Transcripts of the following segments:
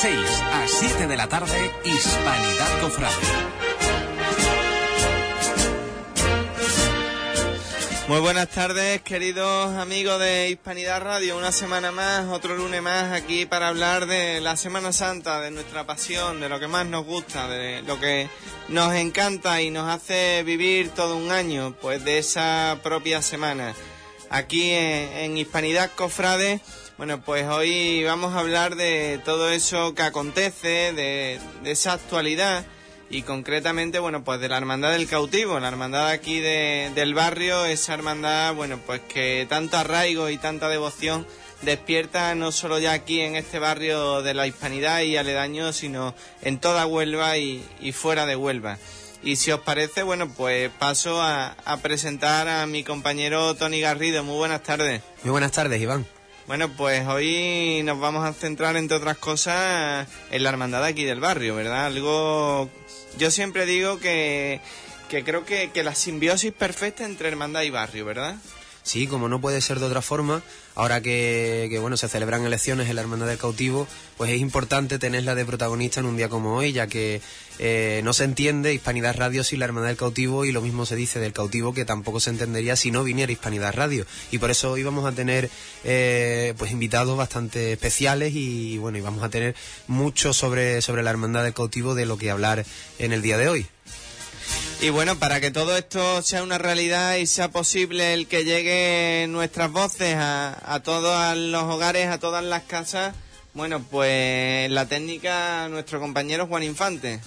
6 a 7 de la tarde, Hispanidad Cofrade. Muy buenas tardes, queridos amigos de Hispanidad Radio. Una semana más, otro lunes más aquí para hablar de la Semana Santa, de nuestra pasión, de lo que más nos gusta, de lo que nos encanta y nos hace vivir todo un año, pues de esa propia semana. Aquí en, Hispanidad Cofrade, bueno, pues hoy vamos a hablar de todo eso que acontece, de, esa actualidad y concretamente, bueno, pues de la Hermandad del Cautivo, la hermandad aquí de, del barrio, esa hermandad, bueno, pues que tanto arraigo y tanta devoción despierta no solo ya aquí en este barrio de la Hispanidad y aledaños, sino en toda Huelva y, fuera de Huelva. Y si os parece, bueno, pues paso a, a, presentar a mi compañero Tony Garrido. Muy buenas tardes. Muy buenas tardes, Iván. Bueno, pues hoy nos vamos a centrar, entre otras cosas, en la hermandad aquí del barrio, ¿verdad? Algo yo siempre digo que, creo que, la simbiosis perfecta entre hermandad y barrio, ¿verdad? Sí, como no puede ser de otra forma, ahora que, bueno se celebran elecciones en la Hermandad del Cautivo, pues es importante tenerla de protagonista en un día como hoy, ya que eh, no se entiende Hispanidad Radio sin la Hermandad del Cautivo y lo mismo se dice del cautivo que tampoco se entendería si no viniera Hispanidad Radio. Y por eso hoy vamos a tener eh, pues invitados bastante especiales y bueno, y vamos a tener mucho sobre, sobre la Hermandad del Cautivo de lo que hablar en el día de hoy. Y bueno, para que todo esto sea una realidad y sea posible el que lleguen nuestras voces a, a todos los hogares, a todas las casas, bueno, pues la técnica, nuestro compañero Juan Infante.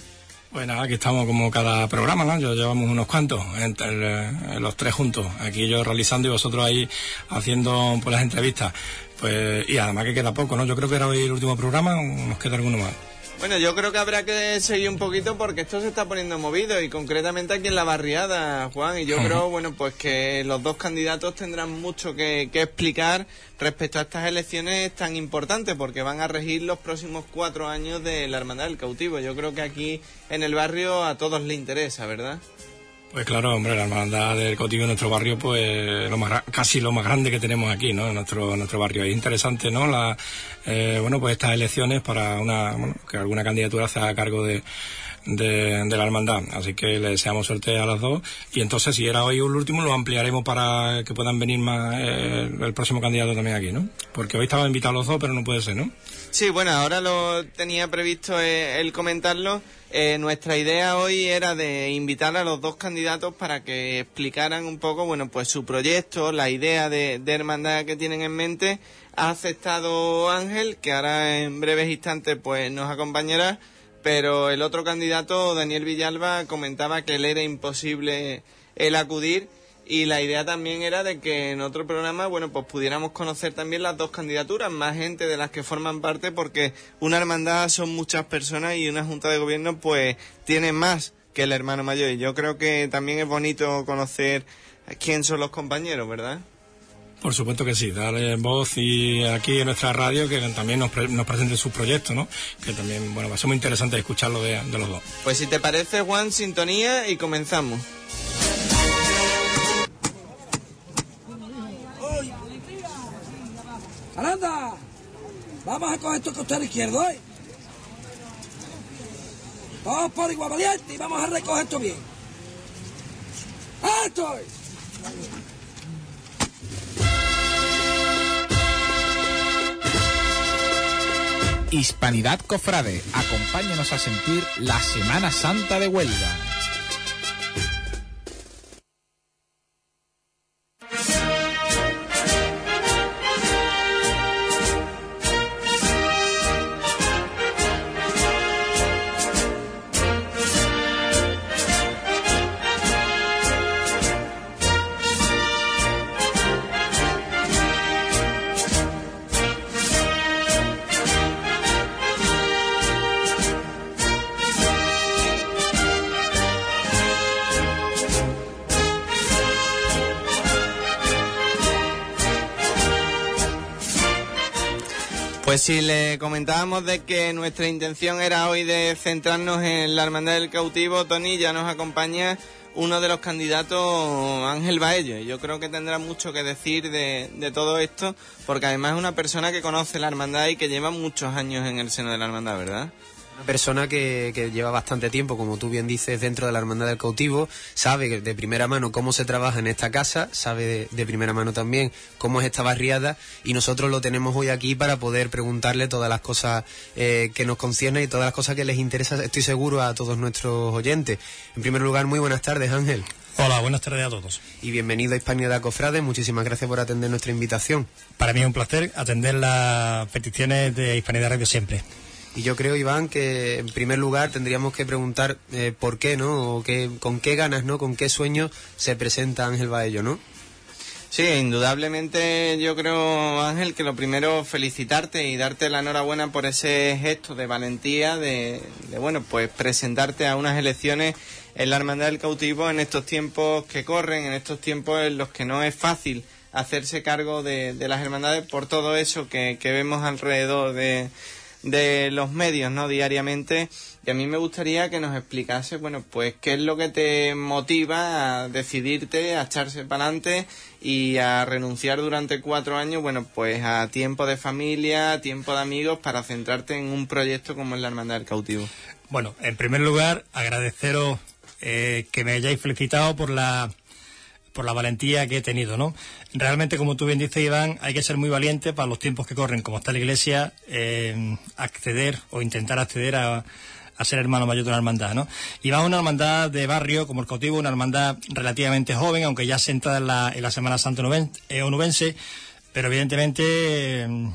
Pues aquí estamos como cada programa, ¿no? Yo llevamos unos cuantos, entre los tres juntos, aquí yo realizando y vosotros ahí haciendo pues, las entrevistas. Pues, y además que queda poco, ¿no? Yo creo que era hoy el último programa, nos queda alguno más. Bueno, yo creo que habrá que seguir un poquito porque esto se está poniendo movido y concretamente aquí en la barriada, Juan. Y yo creo, bueno, pues que los dos candidatos tendrán mucho que, explicar respecto a estas elecciones tan importantes porque van a regir los próximos cuatro años de la Hermandad del Cautivo. Yo creo que aquí en el barrio a todos les interesa, ¿verdad? Pues claro, hombre, la hermandad del Cotillo en nuestro barrio, pues lo más, casi lo más grande que tenemos aquí, ¿no? En nuestro, nuestro barrio. Es interesante, ¿no? La, eh, bueno, pues estas elecciones para una, bueno, que alguna candidatura se haga cargo de, de, la hermandad. Así que le deseamos suerte a las dos. Y entonces, si era hoy el último, lo ampliaremos para que puedan venir más eh, el próximo candidato también aquí, ¿no? Porque hoy estaban invitados los dos, pero no puede ser, ¿no? Sí, bueno, ahora lo tenía previsto eh, el comentarlo. Eh, nuestra idea hoy era de invitar a los dos candidatos para que explicaran un poco, bueno, pues su proyecto, la idea de, de hermandad que tienen en mente. Ha aceptado Ángel, que ahora en breves instantes pues nos acompañará, pero el otro candidato, Daniel Villalba, comentaba que le era imposible el acudir y la idea también era de que en otro programa, bueno, pues pudiéramos conocer también las dos candidaturas, más gente de las que forman parte, porque una hermandad son muchas personas y una junta de gobierno pues tiene más que el hermano mayor. Y yo creo que también es bonito conocer quién son los compañeros, ¿verdad? Por supuesto que sí, darle voz y aquí en nuestra radio que también nos, nos presenten sus proyectos, ¿no? Que también, bueno, va a ser muy interesante escucharlo de, de los dos. Pues si te parece, Juan, sintonía y comenzamos. ¡Aranda! Vamos a coger tu costado izquierdo, ¿eh? Todos por igual valiente y vamos a recoger esto bien. ¡Esto! Hispanidad Cofrade, acompáñanos a sentir la Semana Santa de Huelva. Si le comentábamos de que nuestra intención era hoy de centrarnos en la Hermandad del Cautivo, Tony ya nos acompaña uno de los candidatos, Ángel Baello. Yo creo que tendrá mucho que decir de, de todo esto, porque además es una persona que conoce la hermandad y que lleva muchos años en el seno de la hermandad, ¿verdad? Una persona que, que, lleva bastante tiempo, como tú bien dices, dentro de la Hermandad del Cautivo, sabe de primera mano cómo se trabaja en esta casa, sabe de, de, primera mano también cómo es esta barriada y nosotros lo tenemos hoy aquí para poder preguntarle todas las cosas eh, que nos conciernen y todas las cosas que les interesa, estoy seguro, a todos nuestros oyentes. En primer lugar, muy buenas tardes, Ángel. Hola, buenas tardes a todos. Y bienvenido a Hispanidad Cofrade, muchísimas gracias por atender nuestra invitación. Para mí es un placer atender las peticiones de Hispanidad Radio siempre. Y yo creo, Iván, que en primer lugar tendríamos que preguntar eh, por qué, ¿no? O qué, con qué ganas, ¿no? Con qué sueños se presenta Ángel Baello, ¿no? Sí, indudablemente yo creo, Ángel, que lo primero felicitarte y darte la enhorabuena por ese gesto de valentía de, de, bueno, pues presentarte a unas elecciones en la Hermandad del Cautivo en estos tiempos que corren, en estos tiempos en los que no es fácil hacerse cargo de, de las hermandades por todo eso que, que vemos alrededor de, de los medios, ¿no? Diariamente. Y a mí me gustaría que nos explicase, bueno, pues qué es lo que te motiva a decidirte, a echarse para adelante y a renunciar durante cuatro años, bueno, pues a tiempo de familia, tiempo de amigos para centrarte en un proyecto como es la Hermandad del Cautivo. Bueno, en primer lugar, agradeceros eh, que me hayáis felicitado por la por la valentía que he tenido, ¿no? Realmente, como tú bien dices, Iván, hay que ser muy valiente para los tiempos que corren, como está la Iglesia, eh, acceder o intentar acceder a, a, ser hermano mayor de una hermandad, ¿no? Y va una hermandad de barrio, como el cautivo, una hermandad relativamente joven, aunque ya sentada en la, en la Semana Santa eh, onubense, pero evidentemente... Eh,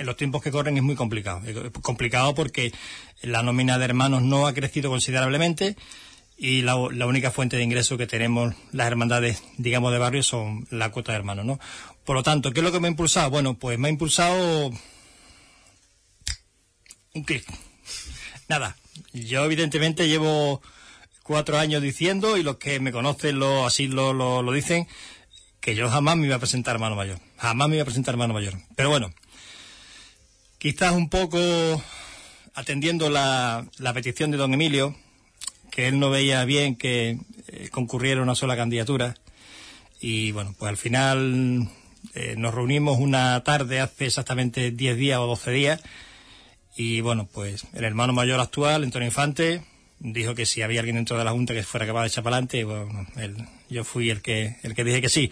en los tiempos que corren es muy complicado. Complicado porque la nómina de hermanos no ha crecido considerablemente y la, única fuente de ingreso que tenemos las hermandades, digamos, de barrio son la cuota de hermanos, ¿no? Por lo tanto, ¿qué es lo que me ha impulsado? Bueno, pues me ha impulsado un clic. Nada, yo evidentemente llevo cuatro años diciendo, y los que me conocen lo, así lo, lo, lo dicen, que yo jamás me iba a presentar hermano mayor. Jamás me iba a presentar hermano mayor. Pero bueno, quizás un poco atendiendo la, la petición de don Emilio, que él no veía bien que eh, concurriera una sola candidatura. Y bueno, pues al final eh, nos reunimos una tarde hace exactamente 10 días o 12 días. Y bueno, pues el hermano mayor actual, Antonio Infante, dijo que si había alguien dentro de la Junta que fuera capaz de echar para adelante, bueno, él, yo fui el que, el que dije que sí.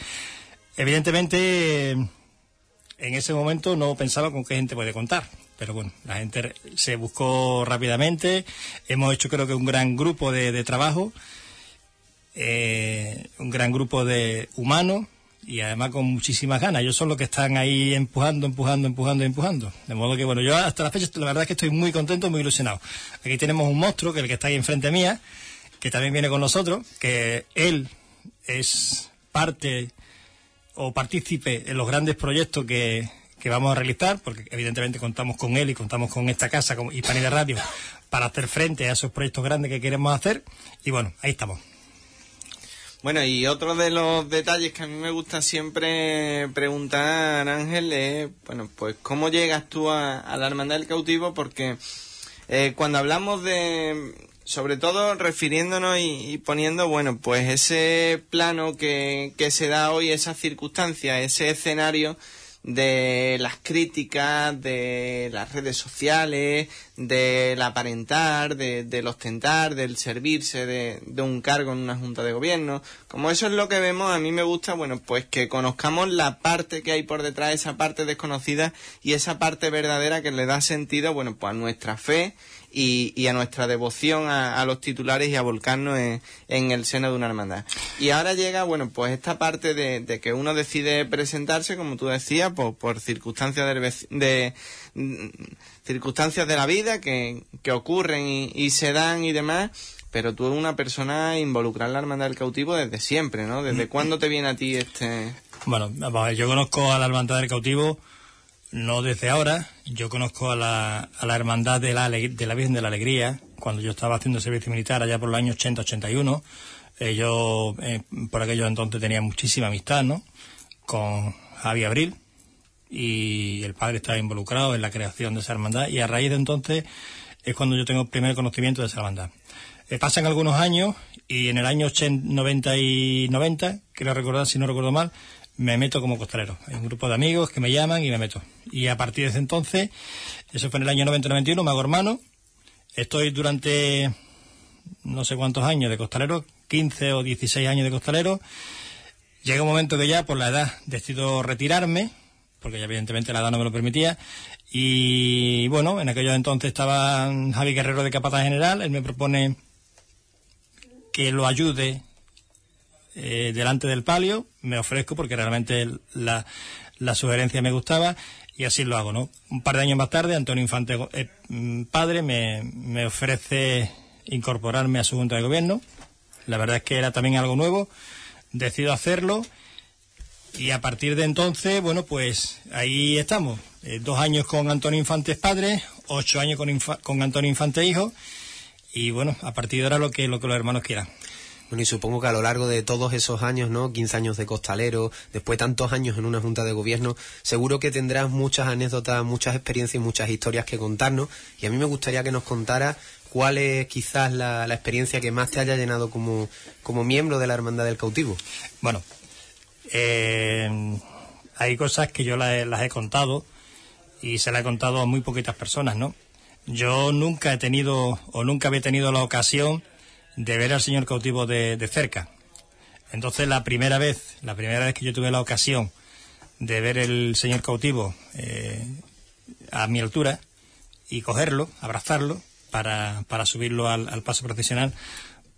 Evidentemente, en ese momento no pensaba con qué gente puede contar pero bueno, la gente se buscó rápidamente. Hemos hecho creo que un gran grupo de, trabajo, eh, un gran grupo de humanos y además con muchísimas ganas. Ellos son los que están ahí empujando, empujando, empujando, empujando. De modo que bueno, yo hasta la fecha la verdad es que estoy muy contento, muy ilusionado. Aquí tenemos un monstruo, que es el que está ahí enfrente mía, que también viene con nosotros, que él es parte o partícipe en los grandes proyectos que, que vamos a realizar, porque evidentemente contamos con él y contamos con esta casa, con Hispanidad Radio, para hacer frente a esos proyectos grandes que queremos hacer. Y bueno, ahí estamos. Bueno, y otro de los detalles que a mí me gusta siempre preguntar, Ángel, es, bueno, pues cómo llegas tú a, la Hermandad del Cautivo, porque eh, cuando hablamos de, sobre todo refiriéndonos y, y, poniendo, bueno, pues ese plano que, que se da hoy, esas circunstancias, ese escenario, de las críticas, de las redes sociales, del aparentar, de, del ostentar, del servirse de, de, un cargo en una junta de gobierno. Como eso es lo que vemos, a mí me gusta, bueno, pues que conozcamos la parte que hay por detrás, esa parte desconocida y esa parte verdadera que le da sentido, bueno, pues a nuestra fe y, y, a nuestra devoción a, a, los titulares y a volcarnos en, en, el seno de una hermandad. Y ahora llega, bueno, pues esta parte de, de que uno decide presentarse, como tú decías, por, por circunstancias de, de, circunstancias de la vida que, que ocurren y, y, se dan y demás. Pero tú eres una persona involucrada en la hermandad del cautivo desde siempre, ¿no? ¿Desde cuándo te viene a ti este...? Bueno, yo conozco a la hermandad del cautivo no desde ahora. Yo conozco a la, a la Hermandad de la, de la Virgen de la Alegría, cuando yo estaba haciendo servicio militar allá por los años 80-81. Eh, yo eh, por aquello entonces tenía muchísima amistad, ¿no? Con Javi Abril y el padre estaba involucrado en la creación de esa hermandad y a raíz de entonces es cuando yo tengo el primer conocimiento de esa hermandad. Eh, pasan algunos años y en el año 90 y 90, quiero recordar si no recuerdo mal, me meto como costalero. Hay un grupo de amigos que me llaman y me meto. Y a partir de ese entonces, eso fue en el año 90-91, me hago hermano. Estoy durante no sé cuántos años de costalero, 15 o 16 años de costalero. Llega un momento que ya por la edad decido retirarme, porque ya evidentemente la edad no me lo permitía. Y bueno, en aquellos entonces estaba Javi Guerrero de Capataz General, él me propone que lo ayude eh, delante del palio, me ofrezco porque realmente la, la, sugerencia me gustaba y así lo hago, ¿no? Un par de años más tarde, Antonio Infante, eh, mm, padre, me, me ofrece incorporarme a su junta de gobierno. La verdad es que era también algo nuevo. Decido hacerlo y a partir de entonces, bueno, pues ahí estamos. Eh, dos años con Antonio Infante padre, ocho años con, con Antonio Infante hijo y bueno, a partir de ahora lo que, lo que los hermanos quieran. Bueno, y supongo que a lo largo de todos esos años, ¿no? 15 años de costalero, después tantos años en una junta de gobierno, seguro que tendrás muchas anécdotas, muchas experiencias y muchas historias que contarnos. Y a mí me gustaría que nos contara cuál es quizás la, experiencia que más te haya llenado como, como miembro de la Hermandad del Cautivo. Bueno, eh, hay cosas que yo las, las he contado y se las he contado a muy poquitas personas, ¿no? Yo nunca he tenido o nunca había tenido la ocasión de ver al señor cautivo de, cerca. Entonces la primera vez, la primera vez que yo tuve la ocasión de ver el señor cautivo eh, a mi altura y cogerlo, abrazarlo para, para subirlo al, paso profesional,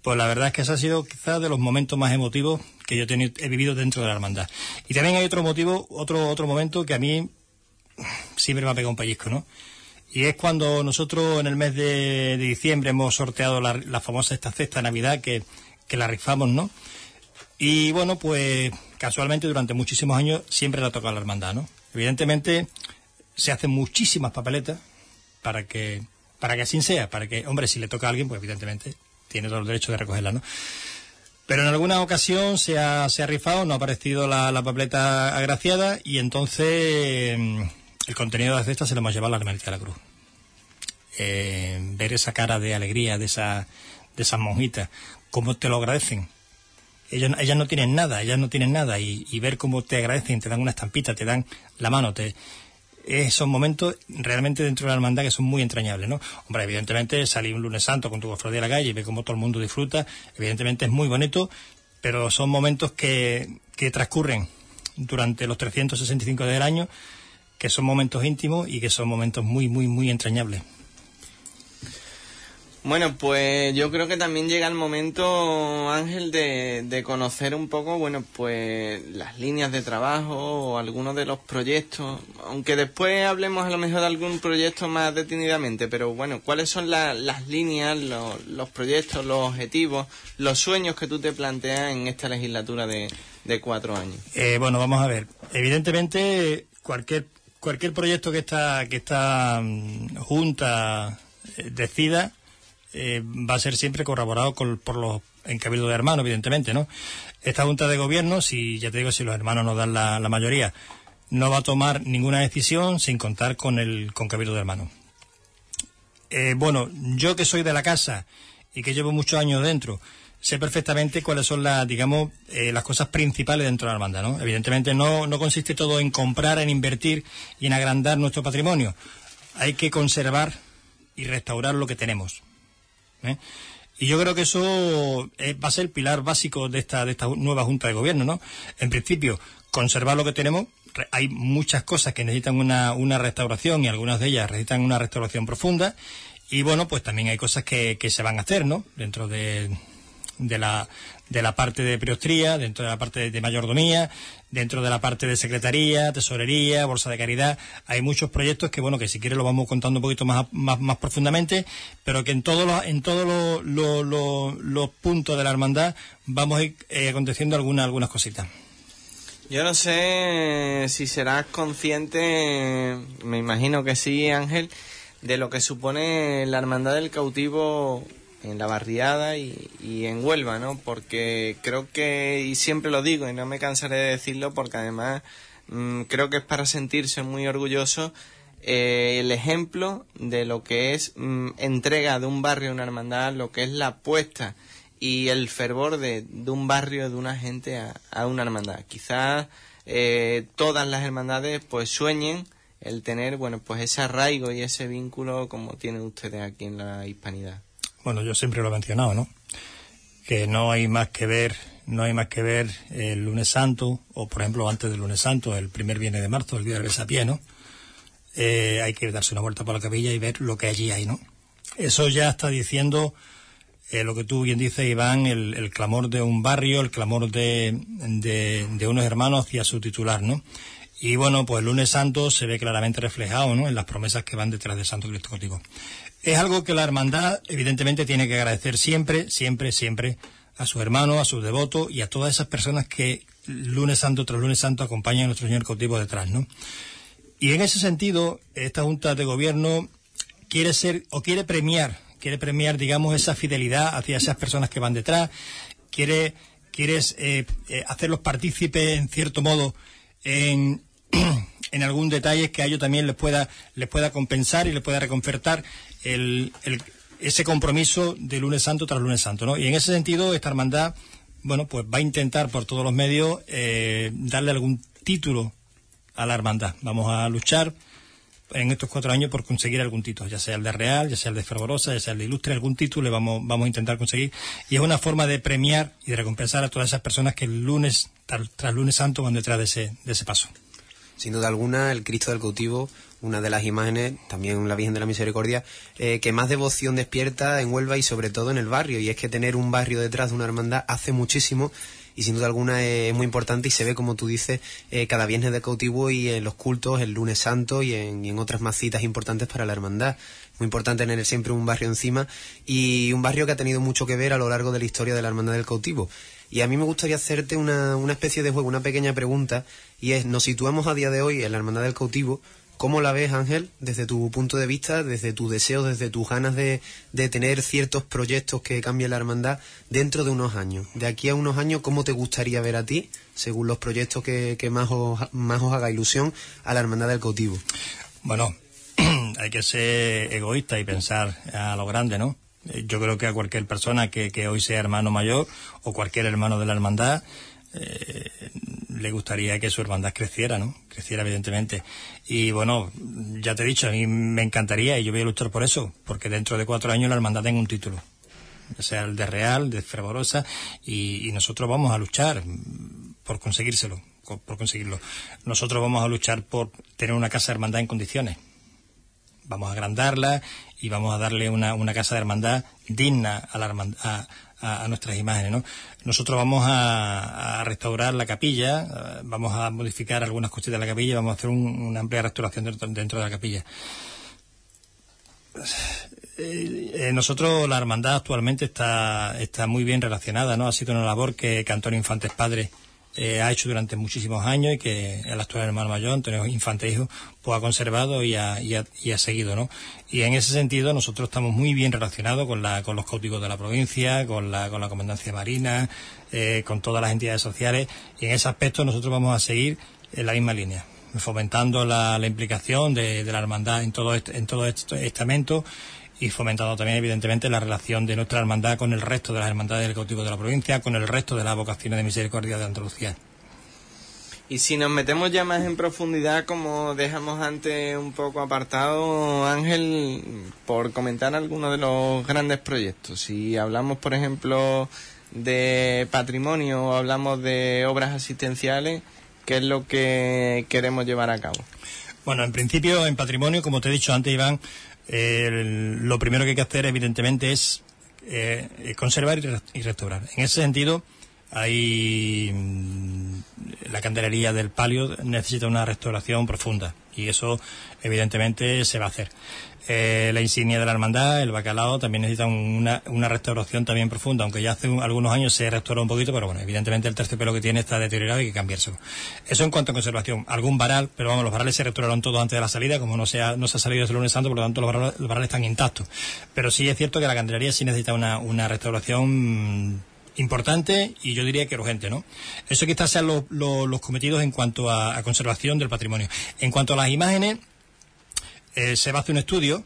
pues la verdad es que ese ha sido quizás de los momentos más emotivos que yo he, he vivido dentro de la hermandad. Y también hay otro motivo, otro, otro momento que a mí siempre me ha pegado un pellizco, ¿no? Y es cuando nosotros en el mes de, diciembre hemos sorteado la, famosa esta cesta de Navidad que, la rifamos, ¿no? Y bueno, pues casualmente durante muchísimos años siempre la ha tocado la hermandad, ¿no? Evidentemente se hacen muchísimas papeletas para que, para que así sea, para que, hombre, si le toca a alguien, pues evidentemente tiene todo el derecho de recogerla, ¿no? Pero en alguna ocasión se ha, se ha rifado, no ha aparecido la, la papeleta agraciada y entonces el contenido de la cesta se lo hemos llevado a la Hermandad de la Cruz. Eh, ver esa cara de alegría de, esa, de esas monjitas, cómo te lo agradecen. Ellas, ellas no tienen nada, ellas no tienen nada, y, ver cómo te agradecen, te dan una estampita, te dan la mano, te, esos momentos realmente dentro de la hermandad que son muy entrañables, ¿no? Hombre, evidentemente salir un lunes santo con tu cofradía a la calle y ver cómo todo el mundo disfruta, evidentemente es muy bonito, pero son momentos que, que transcurren durante los 365 días del año que son momentos íntimos y que son momentos muy, muy, muy entrañables. Bueno, pues yo creo que también llega el momento, Ángel, de, de, conocer un poco, bueno, pues las líneas de trabajo o algunos de los proyectos, aunque después hablemos a lo mejor de algún proyecto más detenidamente, pero bueno, ¿cuáles son las líneas, los, proyectos, los objetivos, los sueños que tú te planteas en esta legislatura de, de cuatro años? Eh, bueno, vamos a ver. Evidentemente, cualquier cualquier proyecto que esta, que esta mm, Junta eh, decida eh, va a ser siempre corroborado por los encabildos de hermanos, evidentemente, ¿no? Esta Junta de Gobierno, si ya te digo, si los hermanos nos dan la, mayoría, no va a tomar ninguna decisión sin contar con el con cabildo de hermanos. Eh, bueno, yo que soy de la casa y que llevo muchos años dentro, sé perfectamente cuáles son las, digamos, eh, las cosas principales dentro de la hermandad, ¿no? Evidentemente no, no consiste todo en comprar, en invertir y en agrandar nuestro patrimonio. Hay que conservar y restaurar lo que tenemos. ¿eh? Y yo creo que eso eh, va a ser el pilar básico de esta, de esta nueva Junta de Gobierno, ¿no? En principio, conservar lo que tenemos. Hay muchas cosas que necesitan una, una restauración y algunas de ellas necesitan una restauración profunda. Y bueno, pues también hay cosas que, que se van a hacer, ¿no? Dentro de, de la, de la parte de priostría, dentro de la parte de mayordomía, dentro de la parte de secretaría, tesorería, bolsa de caridad. Hay muchos proyectos que, bueno, que si quiere lo vamos contando un poquito más, más, más profundamente, pero que en todos los, en todos los, puntos de la hermandad vamos a ir eh, aconteciendo algunas, algunas cositas. Yo no sé si serás consciente, me imagino que sí, Ángel, de lo que supone la Hermandad del Cautivo en la barriada y, y, en Huelva, ¿no? Porque creo que, y siempre lo digo y no me cansaré de decirlo porque además mm, creo que es para sentirse muy orgulloso eh, el ejemplo de lo que es mm, entrega de un barrio a una hermandad, lo que es la apuesta y el fervor de, de un barrio, de una gente a, a una hermandad. Quizás eh, todas las hermandades pues sueñen el tener, bueno, pues ese arraigo y ese vínculo como tienen ustedes aquí en la hispanidad. Bueno, yo siempre lo he mencionado, ¿no? Que no hay más que ver, no hay más que ver el lunes santo, o por ejemplo antes del lunes santo, el primer viernes de marzo, el día del besapié, ¿no? Eh, hay que darse una vuelta por la capilla y ver lo que allí hay, ¿no? Eso ya está diciendo eh, lo que tú bien dices, Iván, el, el, clamor de un barrio, el clamor de, de, de unos hermanos hacia su titular, ¿no? Y bueno, pues el lunes santo se ve claramente reflejado ¿no? en las promesas que van detrás del Santo Cristo Gótico. Es algo que la hermandad evidentemente tiene que agradecer siempre, siempre, siempre a sus hermanos, a sus devotos y a todas esas personas que lunes santo tras lunes santo acompañan a nuestro Señor cautivo detrás, ¿no? Y en ese sentido, esta Junta de Gobierno quiere ser o quiere premiar, quiere premiar, digamos, esa fidelidad hacia esas personas que van detrás, quiere, quiere eh, eh, hacerlos partícipes, en cierto modo, en, en algún detalle que a ellos también les pueda, les pueda compensar y les pueda reconfortar el, ese compromiso de lunes santo tras lunes santo. ¿no? Y en ese sentido, esta hermandad, bueno, pues va a intentar por todos los medios eh, darle algún título a la hermandad. Vamos a luchar en estos cuatro años por conseguir algún título, ya sea el de Real, ya sea el de Fervorosa, ya sea el de Ilustre, algún título le vamos, vamos a intentar conseguir. Y es una forma de premiar y de recompensar a todas esas personas que el lunes, tras, tras lunes santo, van detrás de ese, de ese paso. Sin duda alguna, el Cristo del cautivo, una de las imágenes, también la Virgen de la Misericordia, eh, que más devoción despierta en Huelva y sobre todo en el barrio. Y es que tener un barrio detrás de una hermandad hace muchísimo y sin duda alguna es muy importante y se ve, como tú dices, eh, cada viernes de cautivo y en los cultos, el lunes santo y en, y en otras más citas importantes para la hermandad. Muy importante tener siempre un barrio encima y un barrio que ha tenido mucho que ver a lo largo de la historia de la hermandad del cautivo. Y a mí me gustaría hacerte una, una especie de juego, una pequeña pregunta, y es, nos situamos a día de hoy en la hermandad del cautivo, ¿Cómo la ves, Ángel, desde tu punto de vista, desde tu deseo, desde tus ganas de, de, tener ciertos proyectos que cambien la hermandad dentro de unos años? De aquí a unos años, ¿cómo te gustaría ver a ti, según los proyectos que, que más, os, más os haga ilusión, a la hermandad del cautivo? Bueno, hay que ser egoísta y pensar a lo grande, ¿no? Yo creo que a cualquier persona que, que hoy sea hermano mayor o cualquier hermano de la hermandad, eh, le gustaría que su hermandad creciera, ¿no? Creciera, evidentemente. Y bueno, ya te he dicho, a mí me encantaría y yo voy a luchar por eso, porque dentro de cuatro años la hermandad tenga un título, ya sea el de Real, de Fervorosa, y, y nosotros vamos a luchar por conseguírselo, por conseguirlo. Nosotros vamos a luchar por tener una casa de hermandad en condiciones. Vamos a agrandarla y vamos a darle una, una casa de hermandad digna a la hermandad. A, a, nuestras imágenes. ¿no? Nosotros vamos a, restaurar la capilla, vamos a modificar algunas cositas de la capilla, vamos a hacer un, una amplia restauración dentro, dentro de la capilla. Eh, nosotros, la hermandad actualmente está, está muy bien relacionada, ¿no? Ha sido una labor que, que Antonio Infantes Padre eh, ha hecho durante muchísimos años y que el actual hermano mayor, Antonio Infante Hijo, pues ha conservado y ha, y ha, y ha seguido, ¿no? Y en ese sentido nosotros estamos muy bien relacionados con, la, con los cautivos de la provincia, con la, con la Comandancia Marina, eh, con todas las entidades sociales y en ese aspecto nosotros vamos a seguir en la misma línea fomentando la, la implicación de, de, la hermandad en todo este, en todo este estamento y fomentando también, evidentemente, la relación de nuestra hermandad con el resto de las hermandades del cautivo de la provincia, con el resto de las vocaciones de misericordia de Andalucía. Y si nos metemos ya más en profundidad, como dejamos antes un poco apartado, Ángel, por comentar algunos de los grandes proyectos. Si hablamos, por ejemplo, de patrimonio o hablamos de obras asistenciales, ¿qué es lo que queremos llevar a cabo? Bueno, en principio, en patrimonio, como te he dicho antes, Iván, lo primero que hay que hacer, evidentemente, es eh, conservar y, re y, restaurar. En ese sentido, hay la candelería del palio necesita una restauración profunda y eso, evidentemente, se va a hacer. Eh, la insignia de la hermandad, el bacalao, también necesita una, restauración también profunda, aunque ya hace un, algunos años se restauró un poquito, pero bueno, evidentemente el terciopelo que tiene está deteriorado y hay que cambiárselo. Eso en cuanto a conservación. Algún varal, pero vamos, los varales se restauraron todos antes de la salida, como no se ha, no se ha salido desde el lunes santo, por lo tanto los varales, están intactos. Pero sí es cierto que la candelería sí necesita una, restauración importante y yo diría que urgente, ¿no? Eso quizás sean los, los cometidos en cuanto a, a conservación del patrimonio. En cuanto a las imágenes, eh, se va a hacer un estudio,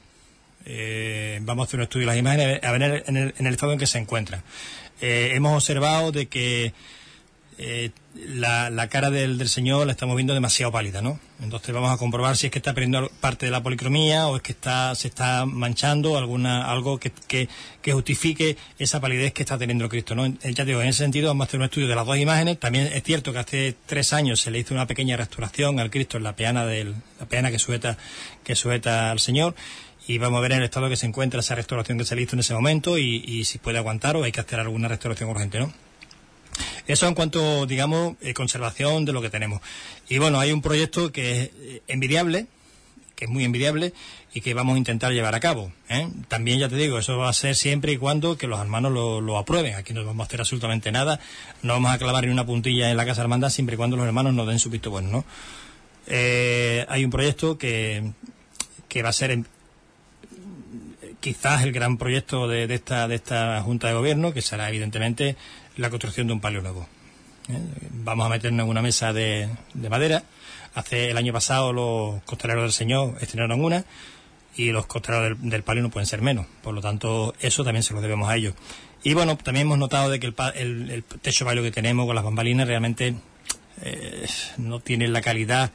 eh, vamos a hacer un estudio de las imágenes a ver en el, en estado en que se encuentra. Eh, hemos observado de que eh, la, la cara del, del señor la estamos viendo demasiado pálida, ¿no? Entonces vamos a comprobar si es que está perdiendo parte de la policromía o es que está se está manchando alguna algo que, que, que justifique esa palidez que está teniendo el Cristo, ¿no? Ya digo, en ese sentido vamos a hacer un estudio de las dos imágenes. También es cierto que hace tres años se le hizo una pequeña restauración al Cristo en la peana del la peana que sujeta que sujeta al Señor y vamos a ver en el estado que se encuentra esa restauración que se le hizo en ese momento y, y si puede aguantar o hay que hacer alguna restauración urgente, ¿no? Eso en cuanto, digamos, eh, conservación de lo que tenemos. Y bueno, hay un proyecto que es eh, envidiable, que es muy envidiable y que vamos a intentar llevar a cabo. ¿eh? También, ya te digo, eso va a ser siempre y cuando que los hermanos lo, lo aprueben. Aquí no vamos a hacer absolutamente nada. No vamos a clavar ni una puntilla en la Casa Hermandad siempre y cuando los hermanos nos den su visto bueno, ¿no? Eh, hay un proyecto que, que va a ser en- quizás el gran proyecto de, de esta, de esta Junta de Gobierno, que será evidentemente la construcción de un nuevo. ¿eh? Vamos a meternos en una mesa de, de madera. Hace el año pasado los costaleros del Señor estrenaron una y los costaleros del, palio no pueden ser menos. Por lo tanto, eso también se lo debemos a ellos. Y bueno, también hemos notado de que el, el, el techo palio que tenemos con las bambalinas realmente eh, no tiene la calidad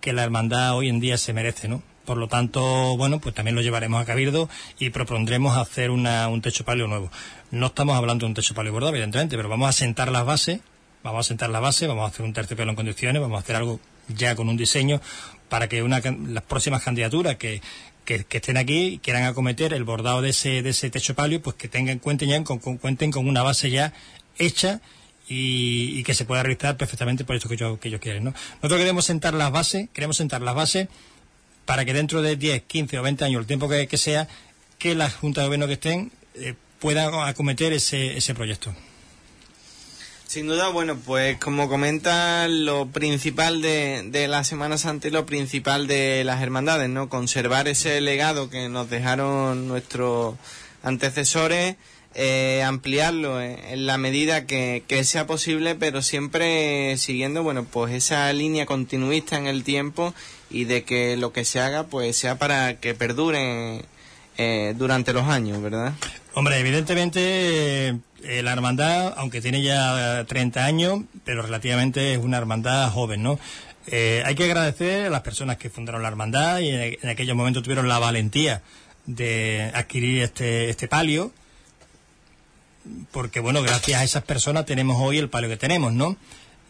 que la hermandad hoy en día se merece, ¿no? Por lo tanto, bueno, pues también lo llevaremos a Cabildo y propondremos hacer una, un techo palio nuevo. No estamos hablando de un techo palio bordado, evidentemente, pero vamos a sentar las bases, vamos a sentar la base, vamos a hacer un terciopelo en condiciones, vamos a hacer algo ya con un diseño para que una, las próximas candidaturas que, que, que estén aquí quieran acometer el bordado de ese, de ese techo palio, pues que tengan cuenten ya con, cuenten con una base ya hecha y, y que se pueda realizar perfectamente por esto que ellos, que ellos quieren. ¿no? Nosotros queremos sentar las bases, queremos sentar las bases para que dentro de 10, 15 o 20 años, el tiempo que, sea, que las juntas de gobierno que estén eh, puedan acometer ese, ese proyecto. Sin duda, bueno, pues como comenta, lo principal de, de la Semana Santa y lo principal de las hermandades, ¿no? Conservar ese legado que nos dejaron nuestros antecesores, eh, ampliarlo en, en la medida que, que sea posible, pero siempre siguiendo, bueno, pues esa línea continuista en el tiempo y de que lo que se haga, pues sea para que perdure eh, durante los años, ¿verdad? Hombre, evidentemente eh, la hermandad, aunque tiene ya 30 años, pero relativamente es una hermandad joven, ¿no? Eh, hay que agradecer a las personas que fundaron la hermandad y en, en aquellos momentos tuvieron la valentía de adquirir este, este palio, porque bueno, gracias a esas personas tenemos hoy el palio que tenemos, ¿no?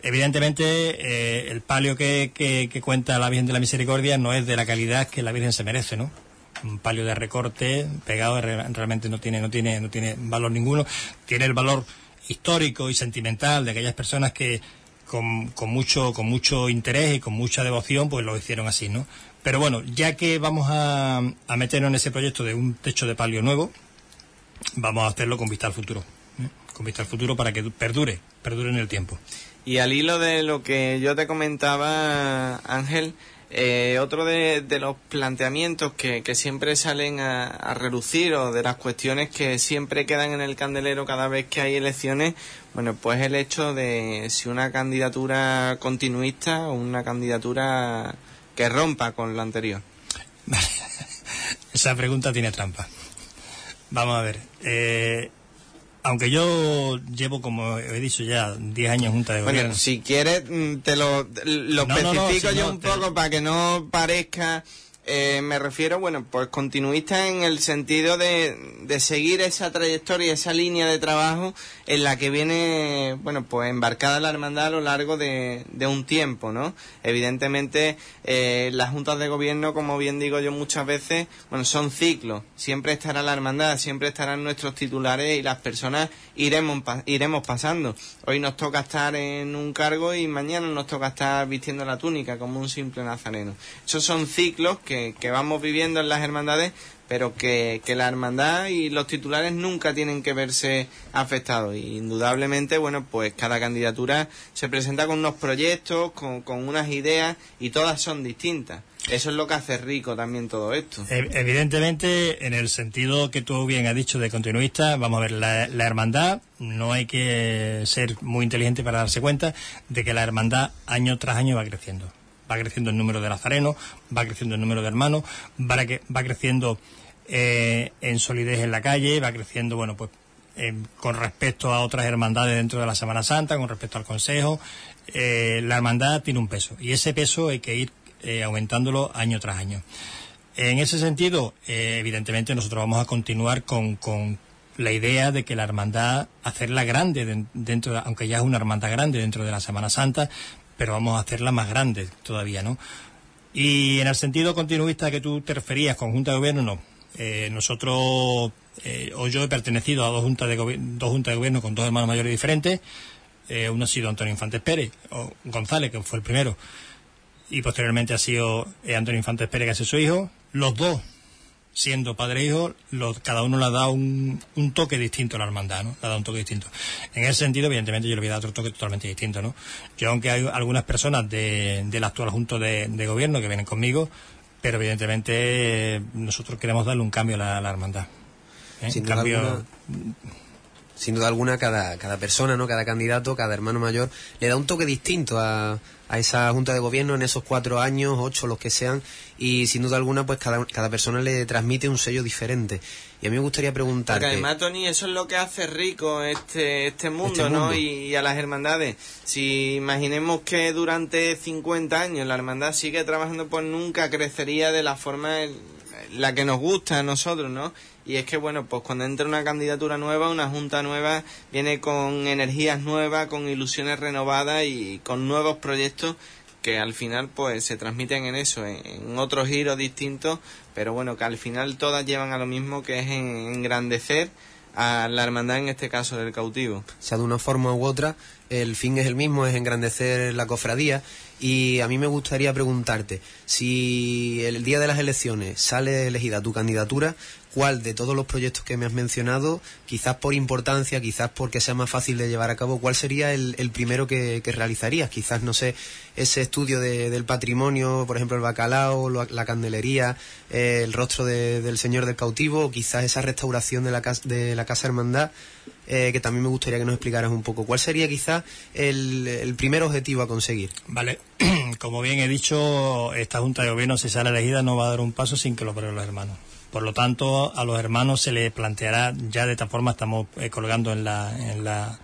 Evidentemente, eh, el palio que, que, que cuenta la Virgen de la Misericordia no es de la calidad que la Virgen se merece, ¿no? Un palio de recorte pegado re- realmente no tiene, no tiene, no tiene valor ninguno. Tiene el valor histórico y sentimental de aquellas personas que con, con mucho, con mucho interés y con mucha devoción, pues lo hicieron así, ¿no? Pero bueno, ya que vamos a, a meternos en ese proyecto de un techo de palio nuevo, vamos a hacerlo con vista al futuro. ¿eh? Con vista al futuro para que perdure, perdure en el tiempo. Y al hilo de lo que yo te comentaba, Ángel, eh, otro de, de los planteamientos que, que siempre salen a, a relucir o de las cuestiones que siempre quedan en el candelero cada vez que hay elecciones, bueno, pues el hecho de si una candidatura continuista o una candidatura que rompa con la anterior. Esa pregunta tiene trampa. Vamos a ver. eh, aunque yo llevo, como he dicho ya, 10 años junta de gobierno. Bueno, si quieres, mm, te lo, lo No, no, no, especifico si yo no, un te- poco para que no parezca. Eh, me refiero, bueno, pues continuista en el sentido de, de seguir esa trayectoria, esa línea de trabajo en la que viene, bueno, pues embarcada la hermandad a lo largo de, de un tiempo, ¿no? Evidentemente, eh, las juntas de gobierno, como bien digo yo muchas veces, bueno, son ciclos. Siempre estará la hermandad, siempre estarán nuestros titulares y las personas iremos, iremos pasando. Hoy nos toca estar en un cargo y mañana nos toca estar vistiendo la túnica como un simple nazareno. Esos son ciclos que, que vamos viviendo en las hermandades, pero que, la hermandad y los titulares nunca tienen que verse afectados. Y indudablemente, bueno, pues cada candidatura se presenta con unos proyectos, con, con unas ideas y todas son distintas. Eso es lo que hace rico también todo esto. E- Evidentemente, en el sentido que tú bien has dicho de continuista, vamos a ver, la, la hermandad, no hay que ser muy inteligente para darse cuenta de que la hermandad año tras año va creciendo. Va creciendo el número de nazarenos, va creciendo el número de hermanos, va, va creciendo eh, en solidez en la calle, va creciendo, bueno, pues con respecto a otras hermandades dentro de la Semana Santa, con respecto al Consejo, eh, la hermandad tiene un peso y ese peso hay que ir eh, aumentándolo año tras año. En ese sentido, evidentemente nosotros vamos a continuar con, con, la idea de que la hermandad, hacerla grande dentro, aunque ya es una hermandad grande dentro de la Semana Santa, pero vamos a hacerla más grande todavía, ¿no? Y en el sentido continuista que tú te referías con Junta de Gobierno, no. Eh, nosotros, eh, o yo he pertenecido a dos juntas de, dos juntas de gobierno con dos hermanos mayores diferentes. Eh, uno ha sido Antonio Infantes Pérez, o González, que fue el primero, y posteriormente ha sido Antonio Infantes Pérez, que es su hijo. Los dos siendo padre e hijo, cada uno le ha dado un, toque distinto a la hermandad, ¿no? Le ha dado un toque distinto. En ese sentido, evidentemente, yo le voy a dar otro toque totalmente distinto, ¿no? Yo, aunque hay algunas personas de, del actual Junto de, Gobierno que vienen conmigo, pero evidentemente nosotros queremos darle un cambio a la, hermandad. ¿eh? Sin, cambio... alguna, sin duda alguna, cada, cada persona, ¿no? Cada candidato, cada hermano mayor, le da un toque distinto a a esa Junta de Gobierno en esos cuatro años, ocho, los que sean, y sin duda alguna, pues cada, cada persona le transmite un sello diferente. Y a mí me gustaría preguntar. Porque además, Tony, eso es lo que hace rico este, este mundo, este ¿no? Y, a las hermandades. Si imaginemos que durante 50 años la hermandad sigue trabajando, pues nunca crecería de la forma en la que nos gusta a nosotros, ¿no? Y es que bueno pues cuando entra una candidatura nueva una junta nueva viene con energías nuevas con ilusiones renovadas y con nuevos proyectos que al final pues se transmiten en eso en, otros giros distintos pero bueno que al final todas llevan a lo mismo que es engrandecer a la hermandad en este caso del cautivo. O sea, de una forma u otra, el fin es el mismo, es engrandecer la cofradía. Y a mí me gustaría preguntarte, si el día de las elecciones sale elegida tu candidatura, cuál de todos los proyectos que me has mencionado, quizás por importancia, quizás porque sea más fácil de llevar a cabo, cuál sería el, primero que, realizarías? Quizás, no sé, ese estudio del patrimonio, por ejemplo, el bacalao, la candelería, eh, el rostro del Señor del Cautivo, o quizás esa restauración de la, de la Casa Hermandad. Eh, que también me gustaría que nos explicaras un poco. ¿Cuál sería quizás el, primer objetivo a conseguir? Vale, como bien he dicho, esta Junta de Gobierno, si sale elegida, no va a dar un paso sin que lo prueben los hermanos. Por lo tanto, a los hermanos se les planteará, ya de esta forma estamos eh, colgando en, la, en, la,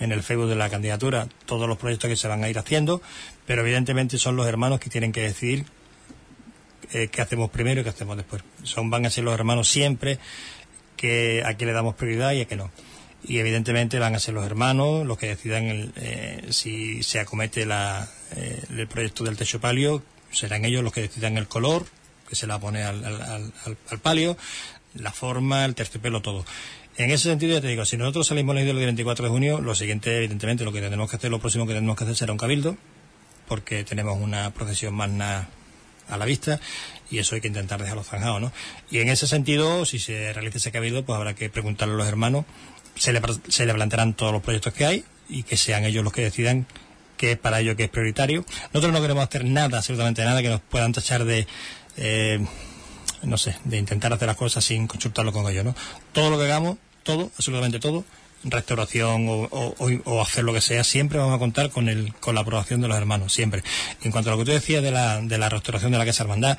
en el Facebook de la candidatura todos los proyectos que se van a ir haciendo, pero evidentemente son los hermanos que tienen que decidir eh, qué hacemos primero y qué hacemos después. Son, van a ser los hermanos siempre que a qué le damos prioridad y a qué no. Y evidentemente van a ser los hermanos los que decidan eh, si se acomete la, el proyecto del techo palio, serán ellos los que decidan el color, que se la pone al, al, al, palio, la forma, el terciopelo, todo. En ese sentido, ya te digo, si nosotros salimos el día 24 de junio, lo siguiente, evidentemente, lo que tenemos que hacer, lo próximo que tenemos que hacer será un cabildo, porque tenemos una procesión magna a la vista y eso hay que intentar dejarlo zanjado, ¿no? Y en ese sentido, si se realiza ese cabildo, pues habrá que preguntarle a los hermanos, se le, se le plantearán todos los proyectos que hay y que sean ellos los que decidan qué es para ellos que es prioritario. Nosotros no queremos hacer nada, absolutamente nada, que nos puedan tachar de eh, no sé, de intentar hacer las cosas sin consultarlo con ellos, ¿no? Todo lo que hagamos, todo, absolutamente todo, restauración o, hacer lo que sea, siempre vamos a contar con el, con la aprobación de los hermanos, siempre. En cuanto a lo que tú decías de la, de la restauración de la Casa Hermandad,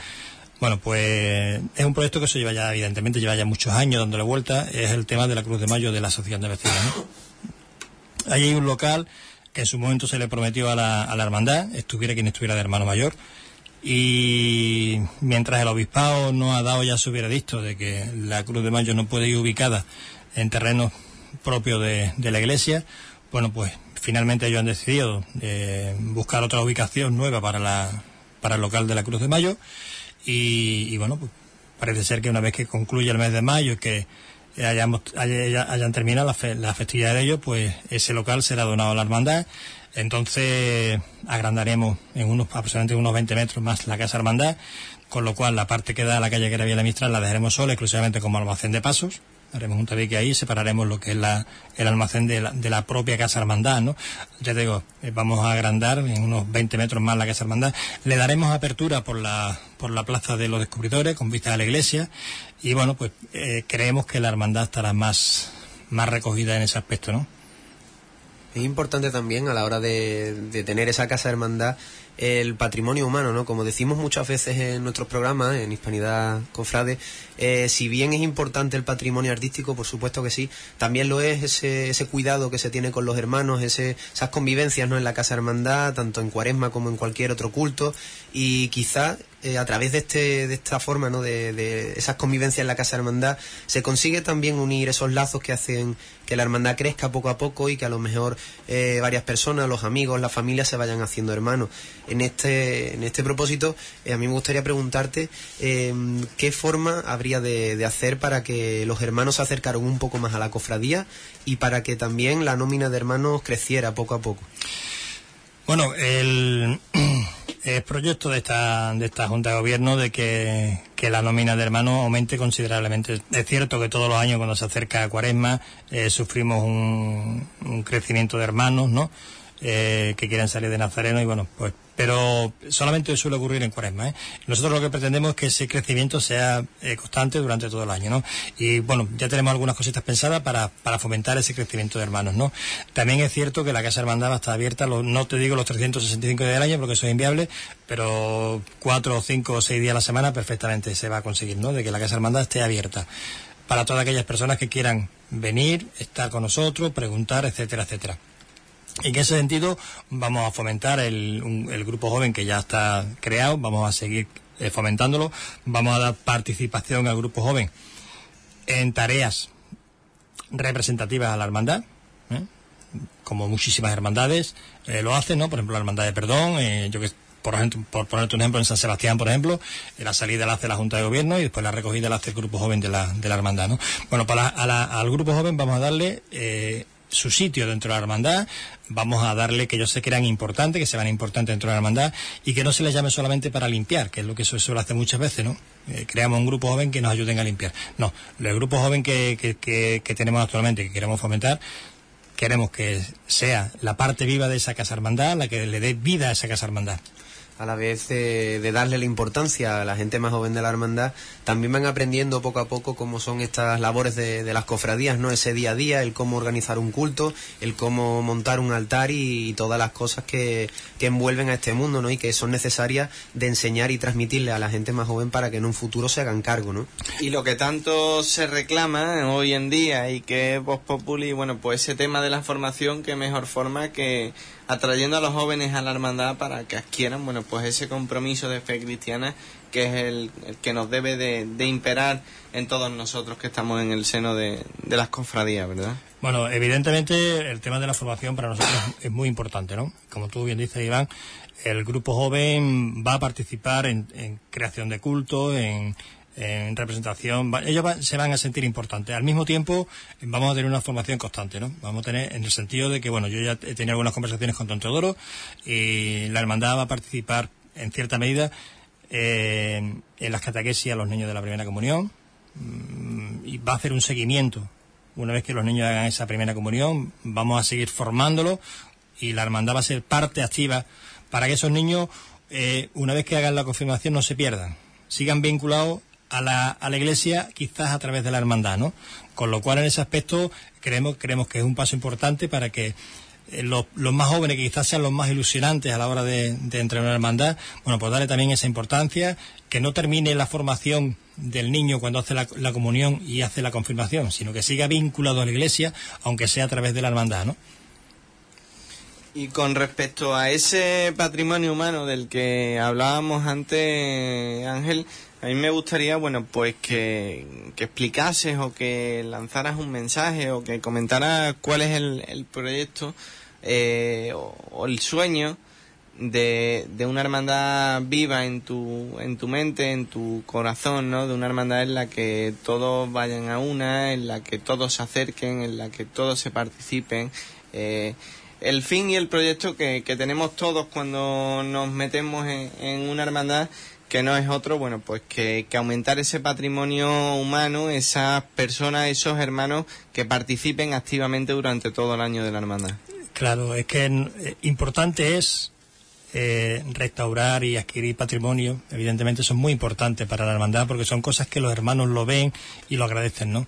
bueno, pues es un proyecto que se lleva ya, evidentemente, lleva ya muchos años dándole vuelta, es el tema de la Cruz de Mayo de la Asociación de Vecinos. ¿no? Hay un local que en su momento se le prometió a la, a la hermandad, estuviera quien estuviera de hermano mayor, y mientras el obispado no ha dado ya su veredicto de que la Cruz de Mayo no puede ir ubicada en terrenos propios de, la iglesia, bueno, pues finalmente ellos han decidido eh, buscar otra ubicación nueva para, la, para el local de la Cruz de Mayo y, bueno, pues parece ser que una vez que concluya el mes de mayo y que hayamos, hayan terminado la, la festividad de ellos, pues ese local será donado a la hermandad entonces agrandaremos en unos aproximadamente unos 20 metros más la casa hermandad, con lo cual la parte que da a la calle que era la Mistral la dejaremos sola exclusivamente como almacén de pasos. Haremos un tabique ahí, separaremos lo que es la, el almacén de la, de la propia casa hermandad, ¿no? Ya digo, eh, vamos a agrandar en unos 20 metros más la casa hermandad. Le daremos apertura por la, por la plaza de los descubridores con vista a la iglesia y bueno, pues eh, creemos que la hermandad estará más, más recogida en ese aspecto, ¿no? Es importante también a la hora de, tener esa casa hermandad el patrimonio humano, ¿no? Como decimos muchas veces en nuestros programas, en Hispanidad Confrade, eh, si bien es importante el patrimonio artístico, por supuesto que sí, también lo es ese, ese cuidado que se tiene con los hermanos, ese, esas convivencias, ¿no? En la Casa Hermandad, tanto en Cuaresma como en cualquier otro culto, y quizá eh, a través de, este, de esta forma, ¿no? De, esas convivencias en la Casa Hermandad, se consigue también unir esos lazos que hacen que la hermandad crezca poco a poco y que a lo mejor eh, varias personas, los amigos, la familia se vayan haciendo hermanos. En este, en este propósito, eh, a mí me gustaría preguntarte eh, qué forma habría de, hacer para que los hermanos se acercaran un poco más a la cofradía y para que también la nómina de hermanos creciera poco a poco. Bueno, el, el proyecto de esta, de esta Junta de Gobierno de que, que, la nómina de hermanos aumente considerablemente. Es cierto que todos los años cuando se acerca a Cuaresma eh, sufrimos un, crecimiento de hermanos, ¿no? Que quieren salir de Nazareno y bueno, pues pero solamente suele ocurrir en cuaresma. ¿eh? Nosotros lo que pretendemos es que ese crecimiento sea eh, constante durante todo el año, ¿no? Y bueno, ya tenemos algunas cositas pensadas para, para fomentar ese crecimiento de hermanos, ¿no? También es cierto que la Casa Hermandad estar abierta, lo, no te digo los 365 días del año porque eso es inviable, pero cuatro, cinco o seis días a la semana perfectamente se va a conseguir, ¿no? De que la Casa Hermandad esté abierta para todas aquellas personas que quieran venir, estar con nosotros, preguntar, etcétera, etcétera. En ese sentido, vamos a fomentar el, el, grupo joven que ya está creado, vamos a seguir eh, fomentándolo, vamos a dar participación al grupo joven en tareas representativas a la hermandad, ¿eh? como muchísimas hermandades eh, lo hacen, ¿no? Por ejemplo, la hermandad de perdón, yo que por ejemplo, por ponerte un ejemplo, en San Sebastián, por ejemplo, la salida la hace la Junta de Gobierno y después la recogida la hace el grupo joven de la, de la hermandad, ¿no? Bueno, para la, al grupo joven vamos a darle su sitio dentro de la hermandad, vamos a darle que ellos se crean importantes, que se van importantes dentro de la hermandad y que no se les llame solamente para limpiar, que es lo que se suele hacer muchas veces, ¿no? Eh, creamos un grupo joven que nos ayuden a limpiar. No, el grupo joven que, que, que, que tenemos actualmente, que queremos fomentar, queremos que sea la parte viva de esa casa hermandad, la que le dé vida a esa casa hermandad a la vez de, de, darle la importancia a la gente más joven de la hermandad, también van aprendiendo poco a poco cómo son estas labores de, de las cofradías, ¿no? Ese día a día, el cómo organizar un culto, el cómo montar un altar y, todas las cosas que, que, envuelven a este mundo, ¿no? Y que son necesarias de enseñar y transmitirle a la gente más joven para que en un futuro se hagan cargo, ¿no? Y lo que tanto se reclama hoy en día y que es Vox Populi, bueno, pues ese tema de la formación, que mejor forma que atrayendo a los jóvenes a la hermandad para que adquieran bueno pues ese compromiso de fe cristiana que es el, que nos debe de, de, imperar en todos nosotros que estamos en el seno de, las cofradías, ¿verdad? Bueno, evidentemente el tema de la formación para nosotros es muy importante, ¿no? Como tú bien dices, Iván, el grupo joven va a participar en, en creación de culto, en, en representación, ellos va, se van a sentir importantes. Al mismo tiempo, vamos a tener una formación constante, ¿no? Vamos a tener, en el sentido de que, bueno, yo ya he tenido algunas conversaciones con Don Teodoro y la hermandad va a participar, en cierta medida, eh, en las catequesis a los niños de la primera comunión mmm, y va a hacer un seguimiento. Una vez que los niños hagan esa primera comunión, vamos a seguir formándolos y la hermandad va a ser parte activa para que esos niños, eh, una vez que hagan la confirmación, no se pierdan, sigan vinculados a la, a la iglesia quizás a través de la hermandad, ¿no? Con lo cual en ese aspecto creemos, creemos que es un paso importante para que eh, los, los, más jóvenes, que quizás sean los más ilusionantes a la hora de, de entrar en una hermandad, bueno, pues darle también esa importancia, que no termine la formación del niño cuando hace la, la comunión y hace la confirmación, sino que siga vinculado a la iglesia, aunque sea a través de la hermandad, ¿no? Y con respecto a ese patrimonio humano del que hablábamos antes, Ángel, a mí me gustaría, bueno, pues que, que, explicases o que lanzaras un mensaje o que comentaras cuál es el, el proyecto eh, o, el sueño de, de, una hermandad viva en tu, en tu mente, en tu corazón, ¿no? De una hermandad en la que todos vayan a una, en la que todos se acerquen, en la que todos se participen. Eh, el fin y el proyecto que, que tenemos todos cuando nos metemos en una hermandad que no es otro, bueno, pues que, que, aumentar ese patrimonio humano, esas personas, esos hermanos que participen activamente durante todo el año de la hermandad. Claro, es que eh, importante es eh, restaurar y adquirir patrimonio, evidentemente eso es muy importante para la hermandad porque son cosas que los hermanos lo ven y lo agradecen, ¿no?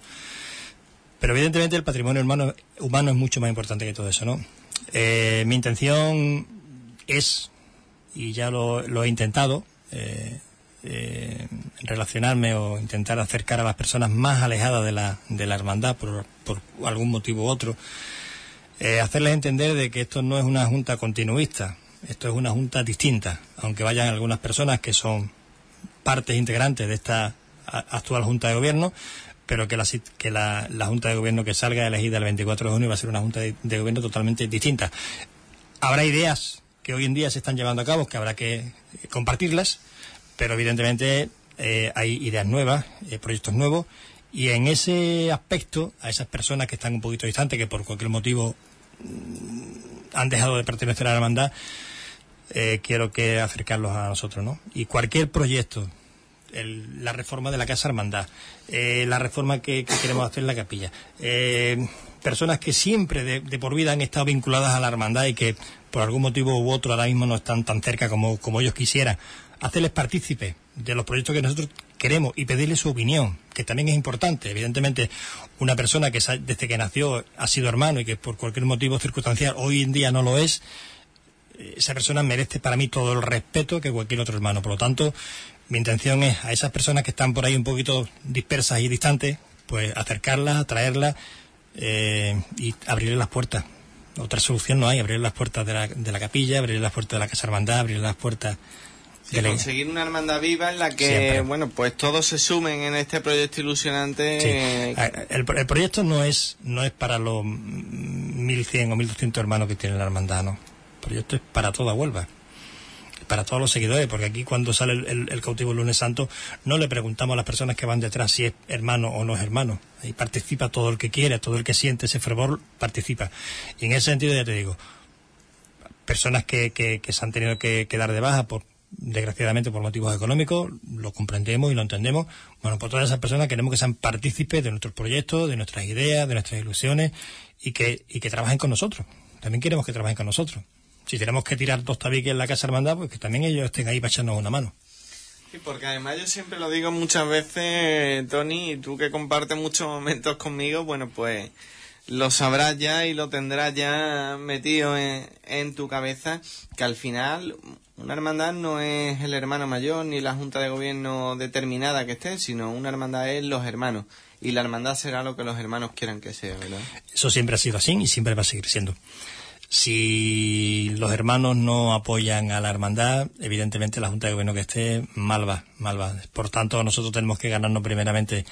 Pero evidentemente el patrimonio humano, humano es mucho más importante que todo eso, ¿no? Eh, mi intención es y ya lo, lo he intentado, eh, eh, relacionarme o intentar acercar a las personas más alejadas de la, de la hermandad por, por algún motivo u otro, eh, hacerles entender de que esto no es una junta continuista, esto es una junta distinta, aunque vayan algunas personas que son partes integrantes de esta actual junta de gobierno, pero que la, que la, la junta de gobierno que salga elegida el 24 de junio va a ser una junta de gobierno totalmente distinta. Habrá ideas que hoy en día se están llevando a cabo que habrá que eh, compartirlas, pero evidentemente eh, hay ideas nuevas, eh, proyectos nuevos, y en ese aspecto, a esas personas que están un poquito distantes, que por cualquier motivo mm, han dejado de pertenecer a la hermandad, quiero que acercarlos a nosotros, ¿no? Y cualquier proyecto, el- la reforma de la Casa Hermandad, la reforma que, que queremos hacer en la capilla, personas que siempre de por vida han estado vinculadas a la hermandad y que por algún motivo u otro ahora mismo no están tan cerca como, como ellos quisieran, hacerles partícipes de los proyectos que nosotros queremos y pedirles su opinión, que también es importante. Evidentemente, una persona que desde que nació ha sido hermano y que por cualquier motivo circunstancial hoy en día no lo es, esa persona merece para mí todo el respeto que cualquier otro hermano. Por lo tanto, mi intención es a esas personas que están por ahí un poquito dispersas y distantes, pues acercarlas, atraerlas eh, y abrirles las puertas. Otra solución no hay, abrir las puertas de la, de la capilla, abrir las puertas de la casa hermandad, abrir las puertas de la... conseguir una hermandad viva en la que, Siempre. bueno, pues todos se sumen en este proyecto ilusionante. Sí. El, el proyecto no es no es para los 1.100 o 1.200 hermanos que tiene la hermandad, no. El proyecto es para toda Huelva. Para todos los seguidores, porque aquí cuando sale el, cautivo lunes santo, no le preguntamos a las personas que van detrás si es hermano o no es hermano. Ahí participa todo el que quiere, todo el que siente ese fervor, participa. Y en ese sentido, ya te digo, personas que, que, se han tenido que, que dar de baja por desgraciadamente por motivos económicos, lo comprendemos y lo entendemos. Bueno, por todas esas personas queremos que sean partícipes de nuestros proyectos, de nuestras ideas, de nuestras ilusiones y y que trabajen con nosotros. También queremos que trabajen con nosotros. Si tenemos que tirar dos tabiques en la casa hermandad, pues que también ellos estén ahí para echarnos una mano. Sí, porque además yo siempre lo digo muchas veces, Tony, y tú que compartes muchos momentos conmigo, bueno, pues lo sabrás ya y lo tendrás ya metido en, en tu cabeza, que al final una hermandad no es el hermano mayor ni la junta de gobierno determinada que esté, sino una hermandad es los hermanos. Y la hermandad será lo que los hermanos quieran que sea, ¿verdad? Eso siempre ha sido así y siempre va a seguir siendo. Si los hermanos no apoyan a la hermandad, evidentemente la Junta de Gobierno que esté mal va, mal va. Por tanto, nosotros tenemos que ganarnos primeramente,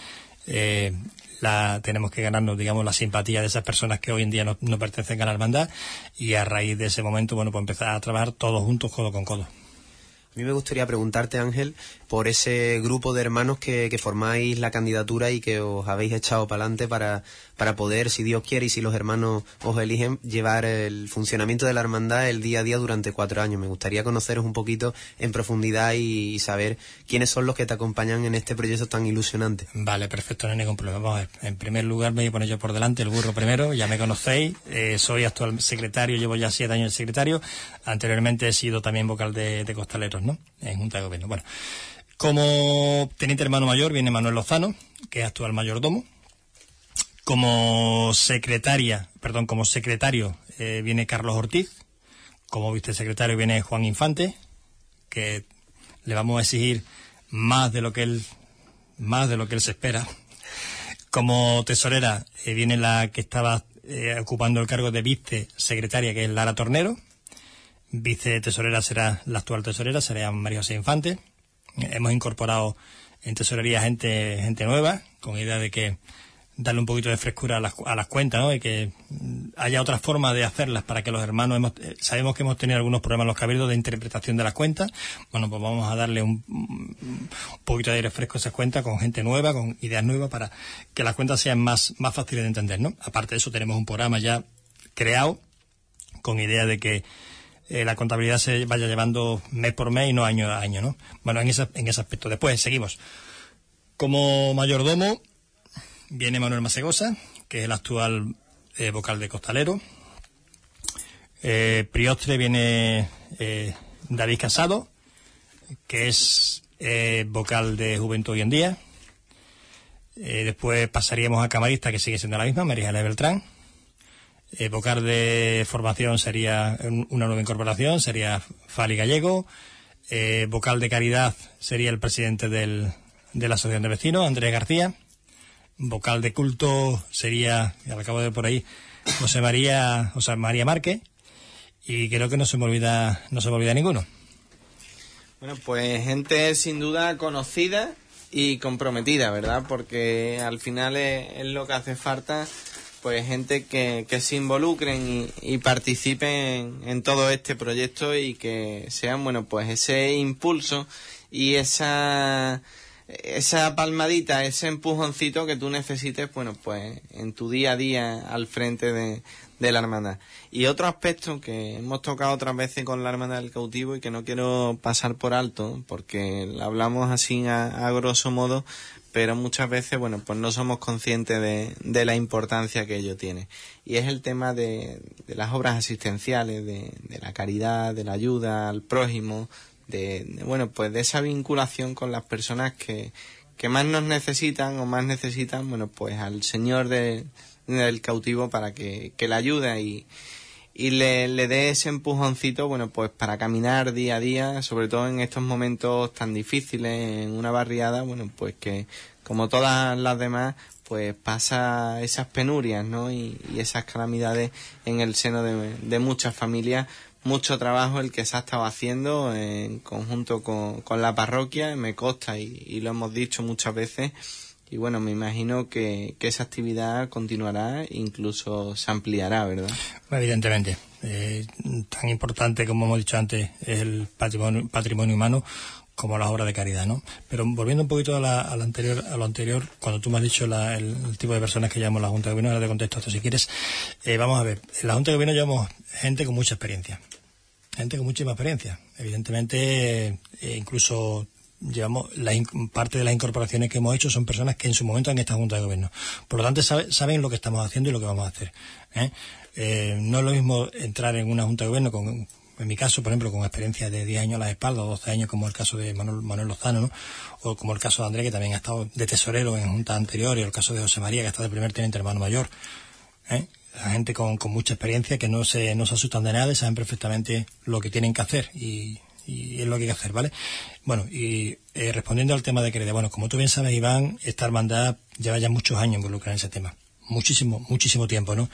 eh, la, tenemos que ganarnos, digamos, la simpatía de esas personas que hoy en día no, pertenecen a la hermandad y a raíz de ese momento, bueno, pues empezar a trabajar todos juntos, codo con codo. A mí me gustaría preguntarte, Ángel, por ese grupo de hermanos que, que formáis la candidatura y que os habéis echado para adelante para, para poder, si Dios quiere y si los hermanos os eligen, llevar el funcionamiento de la hermandad el día a día durante cuatro años. Me gustaría conoceros un poquito en profundidad y, saber quiénes son los que te acompañan en este proyecto tan ilusionante. Vale, perfecto, no hay ningún problema. Vamos a ver. En primer lugar, me voy a poner yo por delante, el burro primero, ya me conocéis. eh, soy actual secretario, llevo ya siete años de secretario. Anteriormente he sido también vocal de, de Costaleros, ¿no? En Junta de Gobierno. Bueno, como teniente hermano mayor viene Manuel Lozano, que es actual mayordomo. Como secretaria, perdón, como secretario eh, viene Carlos Ortiz. Como vicesecretario viene Juan Infante, que le vamos a exigir más de lo que él más de lo que él se espera. Como tesorera eh, viene la que estaba eh, ocupando el cargo de vicesecretaria, que es Lara Tornero. Vicetesorera será la actual tesorera, será María José Infante. Hemos incorporado en tesorería gente, gente nueva, con idea de que darle un poquito de frescura a las, a las cuentas, ¿no? Y que mm, haya otra forma de hacerlas para que los hermanos hemos, eh, sabemos que hemos tenido algunos problemas en los cabildos de interpretación de las cuentas. Bueno, pues vamos a darle un, un poquito de aire fresco a esas cuentas con gente nueva, con ideas nuevas para que las cuentas sean más, más fáciles de entender, ¿no? Aparte de eso, tenemos un programa ya creado con idea de que eh, la contabilidad se vaya llevando mes por mes y no año a año, ¿no? Bueno, en ese, en ese aspecto. Después, seguimos. Como mayordomo viene Manuel Masegosa, que es el actual eh, vocal de Costalero. Eh, Priostre viene eh, David Casado, que es vocal de Juventud hoy en día. Después pasaríamos a camarista, que sigue siendo la misma, María Beltrán. Vocal de formación sería una nueva incorporación, sería Fali Gallego. Eh, vocal de caridad sería el presidente del, de la Asociación de Vecinos, Andrés García. Vocal de culto sería, al cabo de por ahí, José María, José María Márquez. Y creo que no se me olvida, no se me olvida ninguno. Bueno, pues gente sin duda conocida y comprometida, ¿verdad? Porque al final es, lo que hace falta, pues gente que, que se involucren y, participen en, todo este proyecto y que sean, bueno, pues ese impulso y esa esa palmadita, ese empujoncito que tú necesites, bueno, pues en tu día a día al frente de, de la hermandad. Y otro aspecto que hemos tocado otras veces con la hermandad del cautivo y que no quiero pasar por alto, porque hablamos así a, grosso modo, pero muchas veces, bueno, pues no somos conscientes de, de la importancia que ello tiene. Y es el tema de, de las obras asistenciales, de, de, la caridad, de la ayuda al prójimo, de, bueno, pues de esa vinculación con las personas que, que más nos necesitan o más necesitan, bueno, pues al Señor de, del cautivo para que, que le ayude y, y le, le dé ese empujoncito, bueno, pues para caminar día a día, sobre todo en estos momentos tan difíciles en una barriada, bueno, pues que como todas las demás, pues pasa esas penurias, ¿no? Y, esas calamidades en el seno de, de, muchas familias. Mucho trabajo el que se ha estado haciendo en conjunto con, con la parroquia, me consta y, y lo hemos dicho muchas veces y bueno, me imagino que, esa actividad continuará, incluso se ampliará, ¿verdad? Evidentemente. Eh, tan importante como hemos dicho antes es el patrimonio, patrimonio humano como las obras de caridad, ¿no? Pero volviendo un poquito a, la, anterior, a lo anterior, cuando tú me has dicho el, tipo de personas que llamamos la Junta de Gobierno, ahora te contesto esto si quieres. Eh, vamos a ver, en la Junta de Gobierno llevamos gente con mucha experiencia, gente con muchísima experiencia. Evidentemente, eh, incluso llevamos la parte de las incorporaciones que hemos hecho son personas que en su momento han estado Junta de Gobierno. Por lo tanto, saben lo que estamos haciendo y lo que vamos a hacer. ¿eh? Eh, no es lo mismo entrar en una Junta de Gobierno con, en mi caso, por ejemplo, con experiencia de 10 años a la espalda, o 12 años, como el caso de Manuel, Manuel Lozano, ¿no? o como el caso de Andrés, que también ha estado de tesorero en juntas anteriores, o el caso de José María, que está de primer teniente hermano mayor. ¿eh? La gente con, con, mucha experiencia que no se, no se asustan de nada y saben perfectamente lo que tienen que hacer y, y es lo que hay que hacer, ¿vale? Bueno, y eh, respondiendo al tema de crédito, bueno, como tú bien sabes, Iván, esta hermandad lleva ya muchos años involucrada en ese tema. Muchísimo, muchísimo tiempo, ¿no?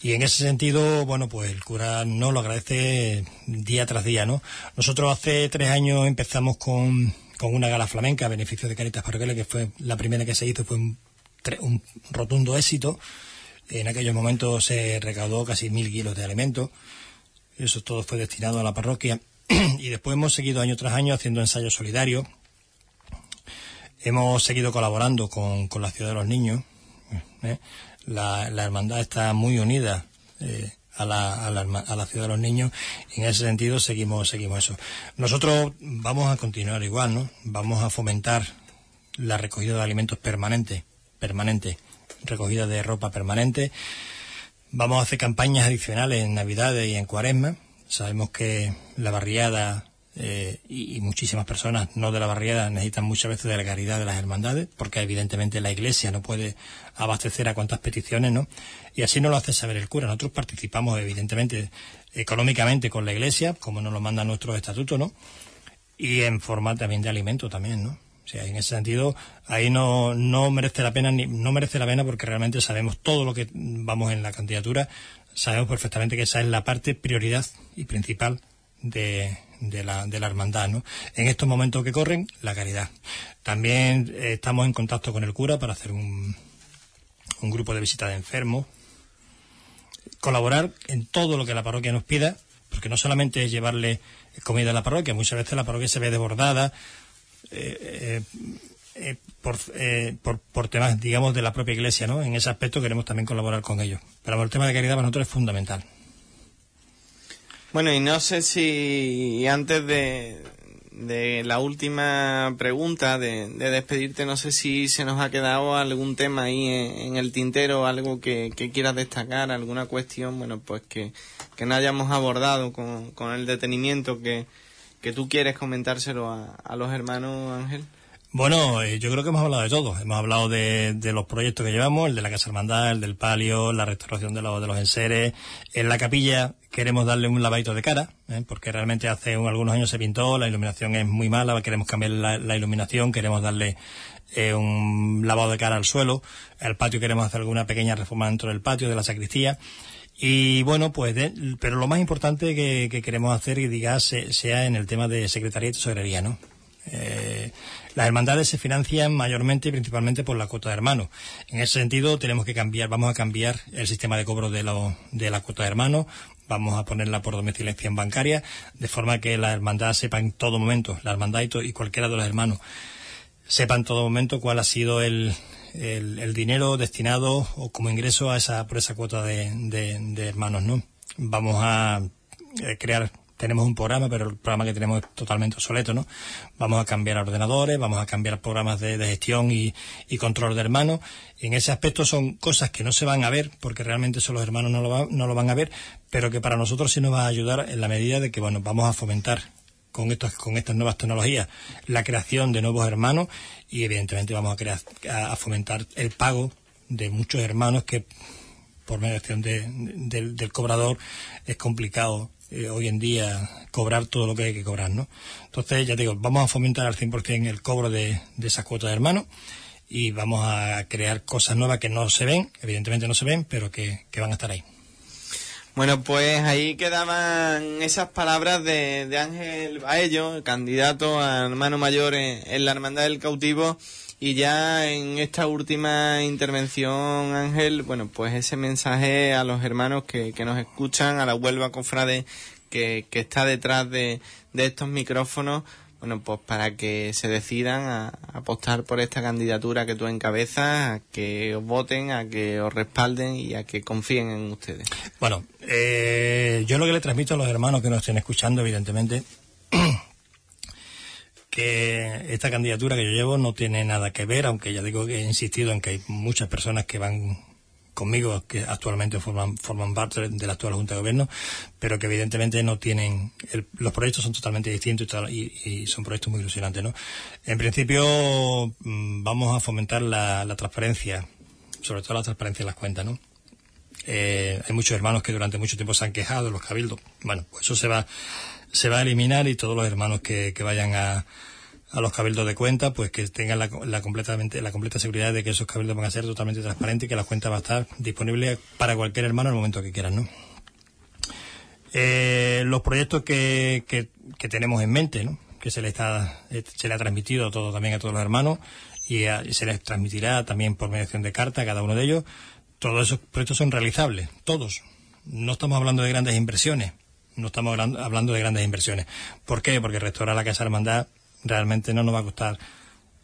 Y en ese sentido, bueno, pues el cura no lo agradece día tras día, ¿no? Nosotros hace tres años empezamos con, con una gala flamenca a beneficio de Caritas Parroquiales, que fue la primera que se hizo, fue un, un rotundo éxito. En aquellos momentos se recaudó casi mil kilos de alimentos. Eso todo fue destinado a la parroquia y después hemos seguido año tras año haciendo ensayos solidarios. Hemos seguido colaborando con, la Ciudad de los Niños. ¿eh? La, hermandad está muy unida eh, a, la, a, la, Ciudad de los Niños y en ese sentido seguimos, seguimos eso. Nosotros vamos a continuar igual, ¿no? Vamos a fomentar la recogida de alimentos permanente, permanente, recogida de ropa permanente. Vamos a hacer campañas adicionales en Navidades y en Cuaresma Sabemos que la barriada eh, y, muchísimas personas no de la barriada necesitan muchas veces de la caridad de las hermandades, porque evidentemente la Iglesia no puede abastecer a cuantas peticiones, ¿no? Y así nos lo hace saber el cura. Nosotros participamos evidentemente económicamente con la Iglesia, como nos lo manda nuestro estatuto, ¿no? Y en forma también de alimento también, ¿no? O sea, en ese sentido, ahí no, no merece la pena, ni, no merece la pena porque realmente sabemos todo lo que vamos en la candidatura, sabemos perfectamente que esa es la parte prioridad y principal de, la, de la hermandad. ¿no? En estos momentos que corren, la caridad. También eh, estamos en contacto con el cura para hacer un, un grupo de visita de enfermos, colaborar en todo lo que la parroquia nos pida, porque no solamente es llevarle comida a la parroquia, muchas veces la parroquia se ve desbordada. Eh, eh, eh, por, eh, por, por, temas, digamos, de la propia Iglesia, ¿no? En ese aspecto queremos también colaborar con ellos. Pero el tema de caridad para nosotros es fundamental. Bueno, y no sé si antes de, de la última pregunta, de, despedirte, no sé si se nos ha quedado algún tema ahí en, el tintero, algo que, quieras destacar, alguna cuestión, bueno, pues que, que no hayamos abordado con, con el detenimiento que, que tú quieres comentárselo a, a los hermanos, Ángel. Bueno, eh, yo creo que hemos hablado de todo. Hemos hablado de, de, los proyectos que llevamos, el de la Casa Hermandad, el del palio, la restauración de, los de los enseres. En la capilla queremos darle un lavadito de cara, ¿eh? porque realmente hace algunos años se pintó, la iluminación es muy mala, queremos cambiar la, la iluminación, queremos darle eh, un lavado de cara al suelo. El patio queremos hacer alguna pequeña reforma dentro del patio, de la sacristía. Y bueno, pues, de, pero lo más importante que, que queremos hacer, y diga, sea en el tema de secretaría y tesorería, ¿no? Las hermandades se financian mayormente y principalmente por la cuota de hermanos. En ese sentido, tenemos que cambiar, vamos a cambiar el sistema de cobro de, lo, de la cuota de hermanos, vamos a ponerla por domiciliación bancaria, de forma que la hermandad sepa en todo momento, la hermandad y, cualquiera de los hermanos, sepa en todo momento cuál ha sido el, el, el dinero destinado o como ingreso a esa, por esa cuota de, de, de hermanos, ¿no? Vamos a eh, crear tenemos un programa, pero el programa que tenemos es totalmente obsoleto, ¿no? Vamos a cambiar ordenadores, vamos a cambiar programas de, gestión y, y, control de hermanos. En ese aspecto son cosas que no se van a ver, porque realmente eso los hermanos no lo, va, no lo van a ver, pero que para nosotros sí nos va a ayudar en la medida de que, bueno, vamos a fomentar con, estos, con estas nuevas tecnologías la creación de nuevos hermanos y evidentemente vamos a, crear, a, fomentar el pago de muchos hermanos que por mediación de, de, del cobrador es complicado eh, hoy en día cobrar todo lo que hay que cobrar, ¿no? Entonces, ya digo, vamos a fomentar al 100% el cobro de, de esa cuota de hermano y vamos a crear cosas nuevas que no se ven, evidentemente no se ven, pero que, que van a estar ahí. Bueno, pues ahí quedaban esas palabras de, de Ángel Baello, candidato a hermano mayor en, la Hermandad del Cautivo. Y ya en esta última intervención, Ángel, bueno, pues ese mensaje a los hermanos que, que nos escuchan, a la Huelva Cofrade que, que está detrás de, de estos micrófonos, bueno, pues para que se decidan a, apostar por esta candidatura que tú encabezas, a que os voten, a que os respalden y a que confíen en ustedes. Bueno, eh, yo lo que le transmito a los hermanos que nos estén escuchando, evidentemente, que esta candidatura que yo llevo no tiene nada que ver, aunque ya digo que he insistido en que hay muchas personas que van conmigo que actualmente forman, forman parte de la actual Junta de Gobierno, pero que evidentemente no tienen, el, los proyectos son totalmente distintos y, y, y, son proyectos muy ilusionantes, ¿no? En principio mm, vamos a fomentar la, la, transparencia, sobre todo la transparencia en las cuentas, ¿no? Eh, hay muchos hermanos que durante mucho tiempo se han quejado los cabildos. Bueno, pues eso se va, se va a eliminar y todos los hermanos que, que vayan a, a los cabildos de cuenta, pues que tengan la, la, completamente, la completa seguridad de que esos cabildos van a ser totalmente transparentes y que la cuenta va a estar disponible para cualquier hermano en el momento que quieran, ¿no? Eh, los proyectos que, que, que, tenemos en mente, ¿no? que se le, está, se le ha transmitido todo también a todos los hermanos y, y se les transmitirá también por mediación de carta a cada uno de ellos. Todos esos proyectos son realizables, todos. No estamos hablando de grandes inversiones, no estamos hablando de grandes inversiones. ¿Por qué? Porque restaurar la Casa Hermandad realmente no nos va a costar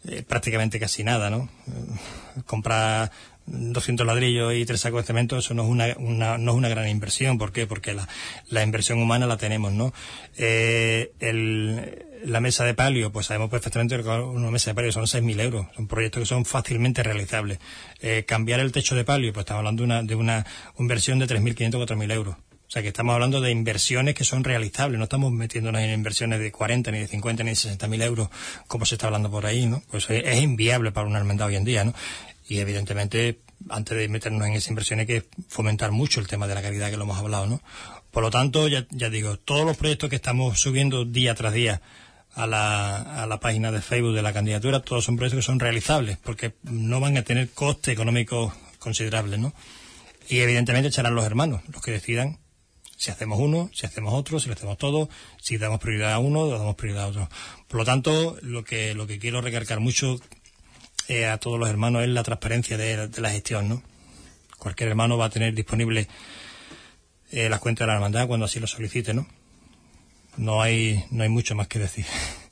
eh, prácticamente casi nada, ¿no? Eh, comprar 200 ladrillos y tres sacos de cemento, eso no es una, una, no es una gran inversión. ¿Por qué? Porque la, inversión humana la tenemos, ¿no? Eh, el, la mesa de palio, pues sabemos perfectamente que una mesa de palio son 6.000 euros. Son proyectos que son fácilmente realizables. Eh, cambiar el techo de palio, pues estamos hablando de una, de una inversión de 3.500 4.000 euros. O sea que estamos hablando de inversiones que son realizables, no estamos metiéndonos en inversiones de 40, ni de 50, ni de 60 mil euros, como se está hablando por ahí, ¿no? Pues es, es inviable para una hermandad hoy en día, ¿no? Y evidentemente, antes de meternos en esa inversión hay que fomentar mucho el tema de la calidad que lo hemos hablado, ¿no? Por lo tanto, ya, digo, todos los proyectos que estamos subiendo día tras día a la, a la página de Facebook de la candidatura, todos son proyectos que son realizables, porque no van a tener coste económico considerables, ¿no? Y evidentemente echarán los hermanos, los que decidan si hacemos uno, si hacemos otro, si lo hacemos todo, si damos prioridad a uno, damos prioridad a otro. Por lo tanto, lo que, lo que quiero recalcar mucho eh, a todos los hermanos es la transparencia de, de, la gestión, ¿no? Cualquier hermano va a tener disponible eh, las cuentas de la hermandad cuando así lo solicite, ¿no? No hay, no hay mucho más que decir.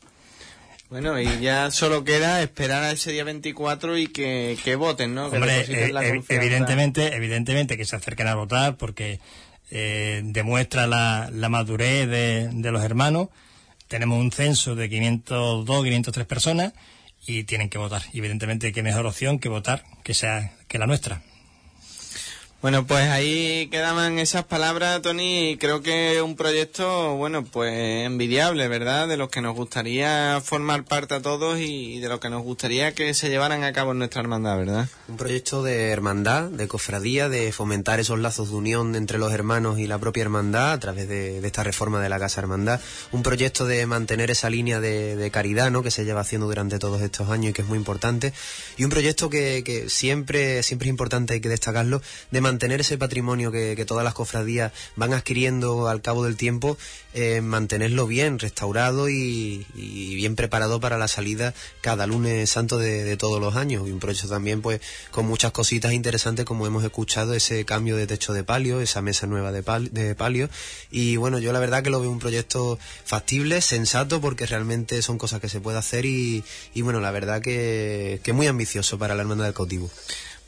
Bueno, y ya solo queda esperar a ese día 24 y que, que voten, ¿no? Que Hombre, eh, evidentemente, evidentemente que se acerquen a votar porque eh, demuestra la, la madurez de, de, los hermanos. Tenemos un censo de 502, 503 personas y tienen que votar. Y evidentemente, qué mejor opción que votar que sea que la nuestra. Bueno, pues ahí quedaban esas palabras, Tony, y creo que un proyecto, bueno, pues envidiable, ¿verdad? De los que nos gustaría formar parte a todos y de los que nos gustaría que se llevaran a cabo en nuestra hermandad, ¿verdad? Un proyecto de hermandad, de cofradía, de fomentar esos lazos de unión entre los hermanos y la propia hermandad a través de, esta reforma de la Casa Hermandad. Un proyecto de mantener esa línea de, caridad, ¿no? Que se lleva haciendo durante todos estos años y que es muy importante. Y un proyecto que, que siempre, siempre es importante, hay que destacarlo, de mantener ese patrimonio que, todas las cofradías van adquiriendo al cabo del tiempo, eh, mantenerlo bien restaurado y, bien preparado para la salida cada lunes santo de, todos los años. Y un proyecto también pues con muchas cositas interesantes como hemos escuchado, ese cambio de techo de palio, esa mesa nueva de, de palio. Y bueno, yo la verdad que lo veo un proyecto factible, sensato, porque realmente son cosas que se puede hacer y, bueno, la verdad que, que muy ambicioso para la hermandad del cautivo.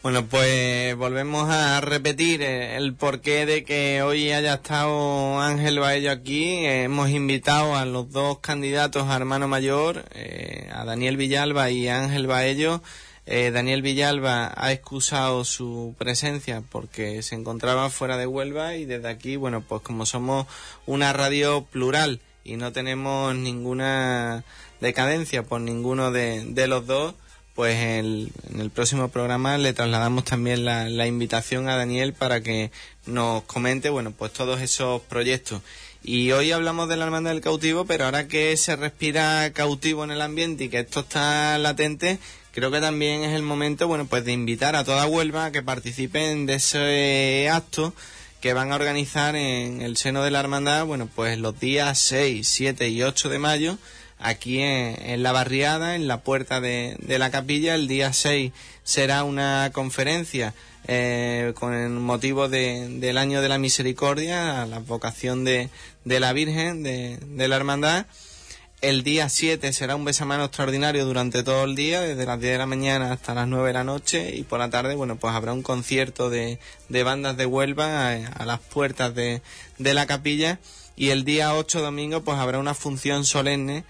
Bueno, pues volvemos a repetir eh, el porqué de que hoy haya estado Ángel Baello aquí. hemos invitado a los dos candidatos a hermano mayor, eh, a Daniel Villalba y a Ángel Baello. Eh, Daniel Villalba ha excusado su presencia porque se encontraba fuera de Huelva y desde aquí, bueno, pues como somos una radio plural y no tenemos ninguna decadencia por ninguno de los dos, pues en el próximo programa le trasladamos también la, invitación a Daniel para que nos comente, bueno, pues todos esos proyectos. Y hoy hablamos de la hermandad del cautivo, pero ahora que se respira cautivo en el ambiente y que esto está latente, creo que también es el momento, bueno, pues de invitar a toda Huelva a que participen de ese acto que van a organizar en el seno de la hermandad, bueno, pues los días 6, 7 y 8 de mayo, aquí en, la barriada, en la puerta de, la capilla. El día 6 será una conferencia eh, con motivo del año de la misericordia, la vocación de, la Virgen, de, la Hermandad. El día 7 será un besamano extraordinario durante todo el día, desde las 10 de la mañana hasta las 9 de la noche y por la tarde, bueno, pues habrá un concierto de, bandas de Huelva a, a las puertas de, la capilla y el día 8 domingo pues habrá una función solemne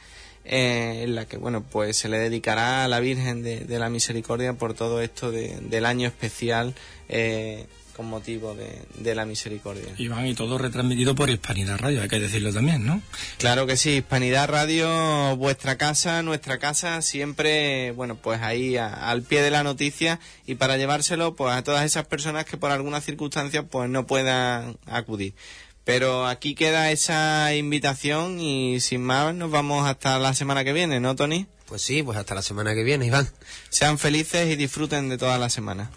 eh, en la que bueno pues se le dedicará a la Virgen de, la Misericordia por todo esto del año especial eh, con motivo de, la misericordia. Iván, y todo retransmitido por Hispanidad Radio, hay que decirlo también, ¿no? Claro que sí, Hispanidad Radio, vuestra casa, nuestra casa, siempre, bueno, pues ahí al pie de la noticia y para llevárselo pues a todas esas personas que por alguna circunstancia pues no puedan acudir. Pero aquí queda esa invitación y sin más nos vamos hasta la semana que viene, ¿no, Tony? Pues sí, pues hasta la semana que viene, Iván. Sean felices y disfruten de toda la semana.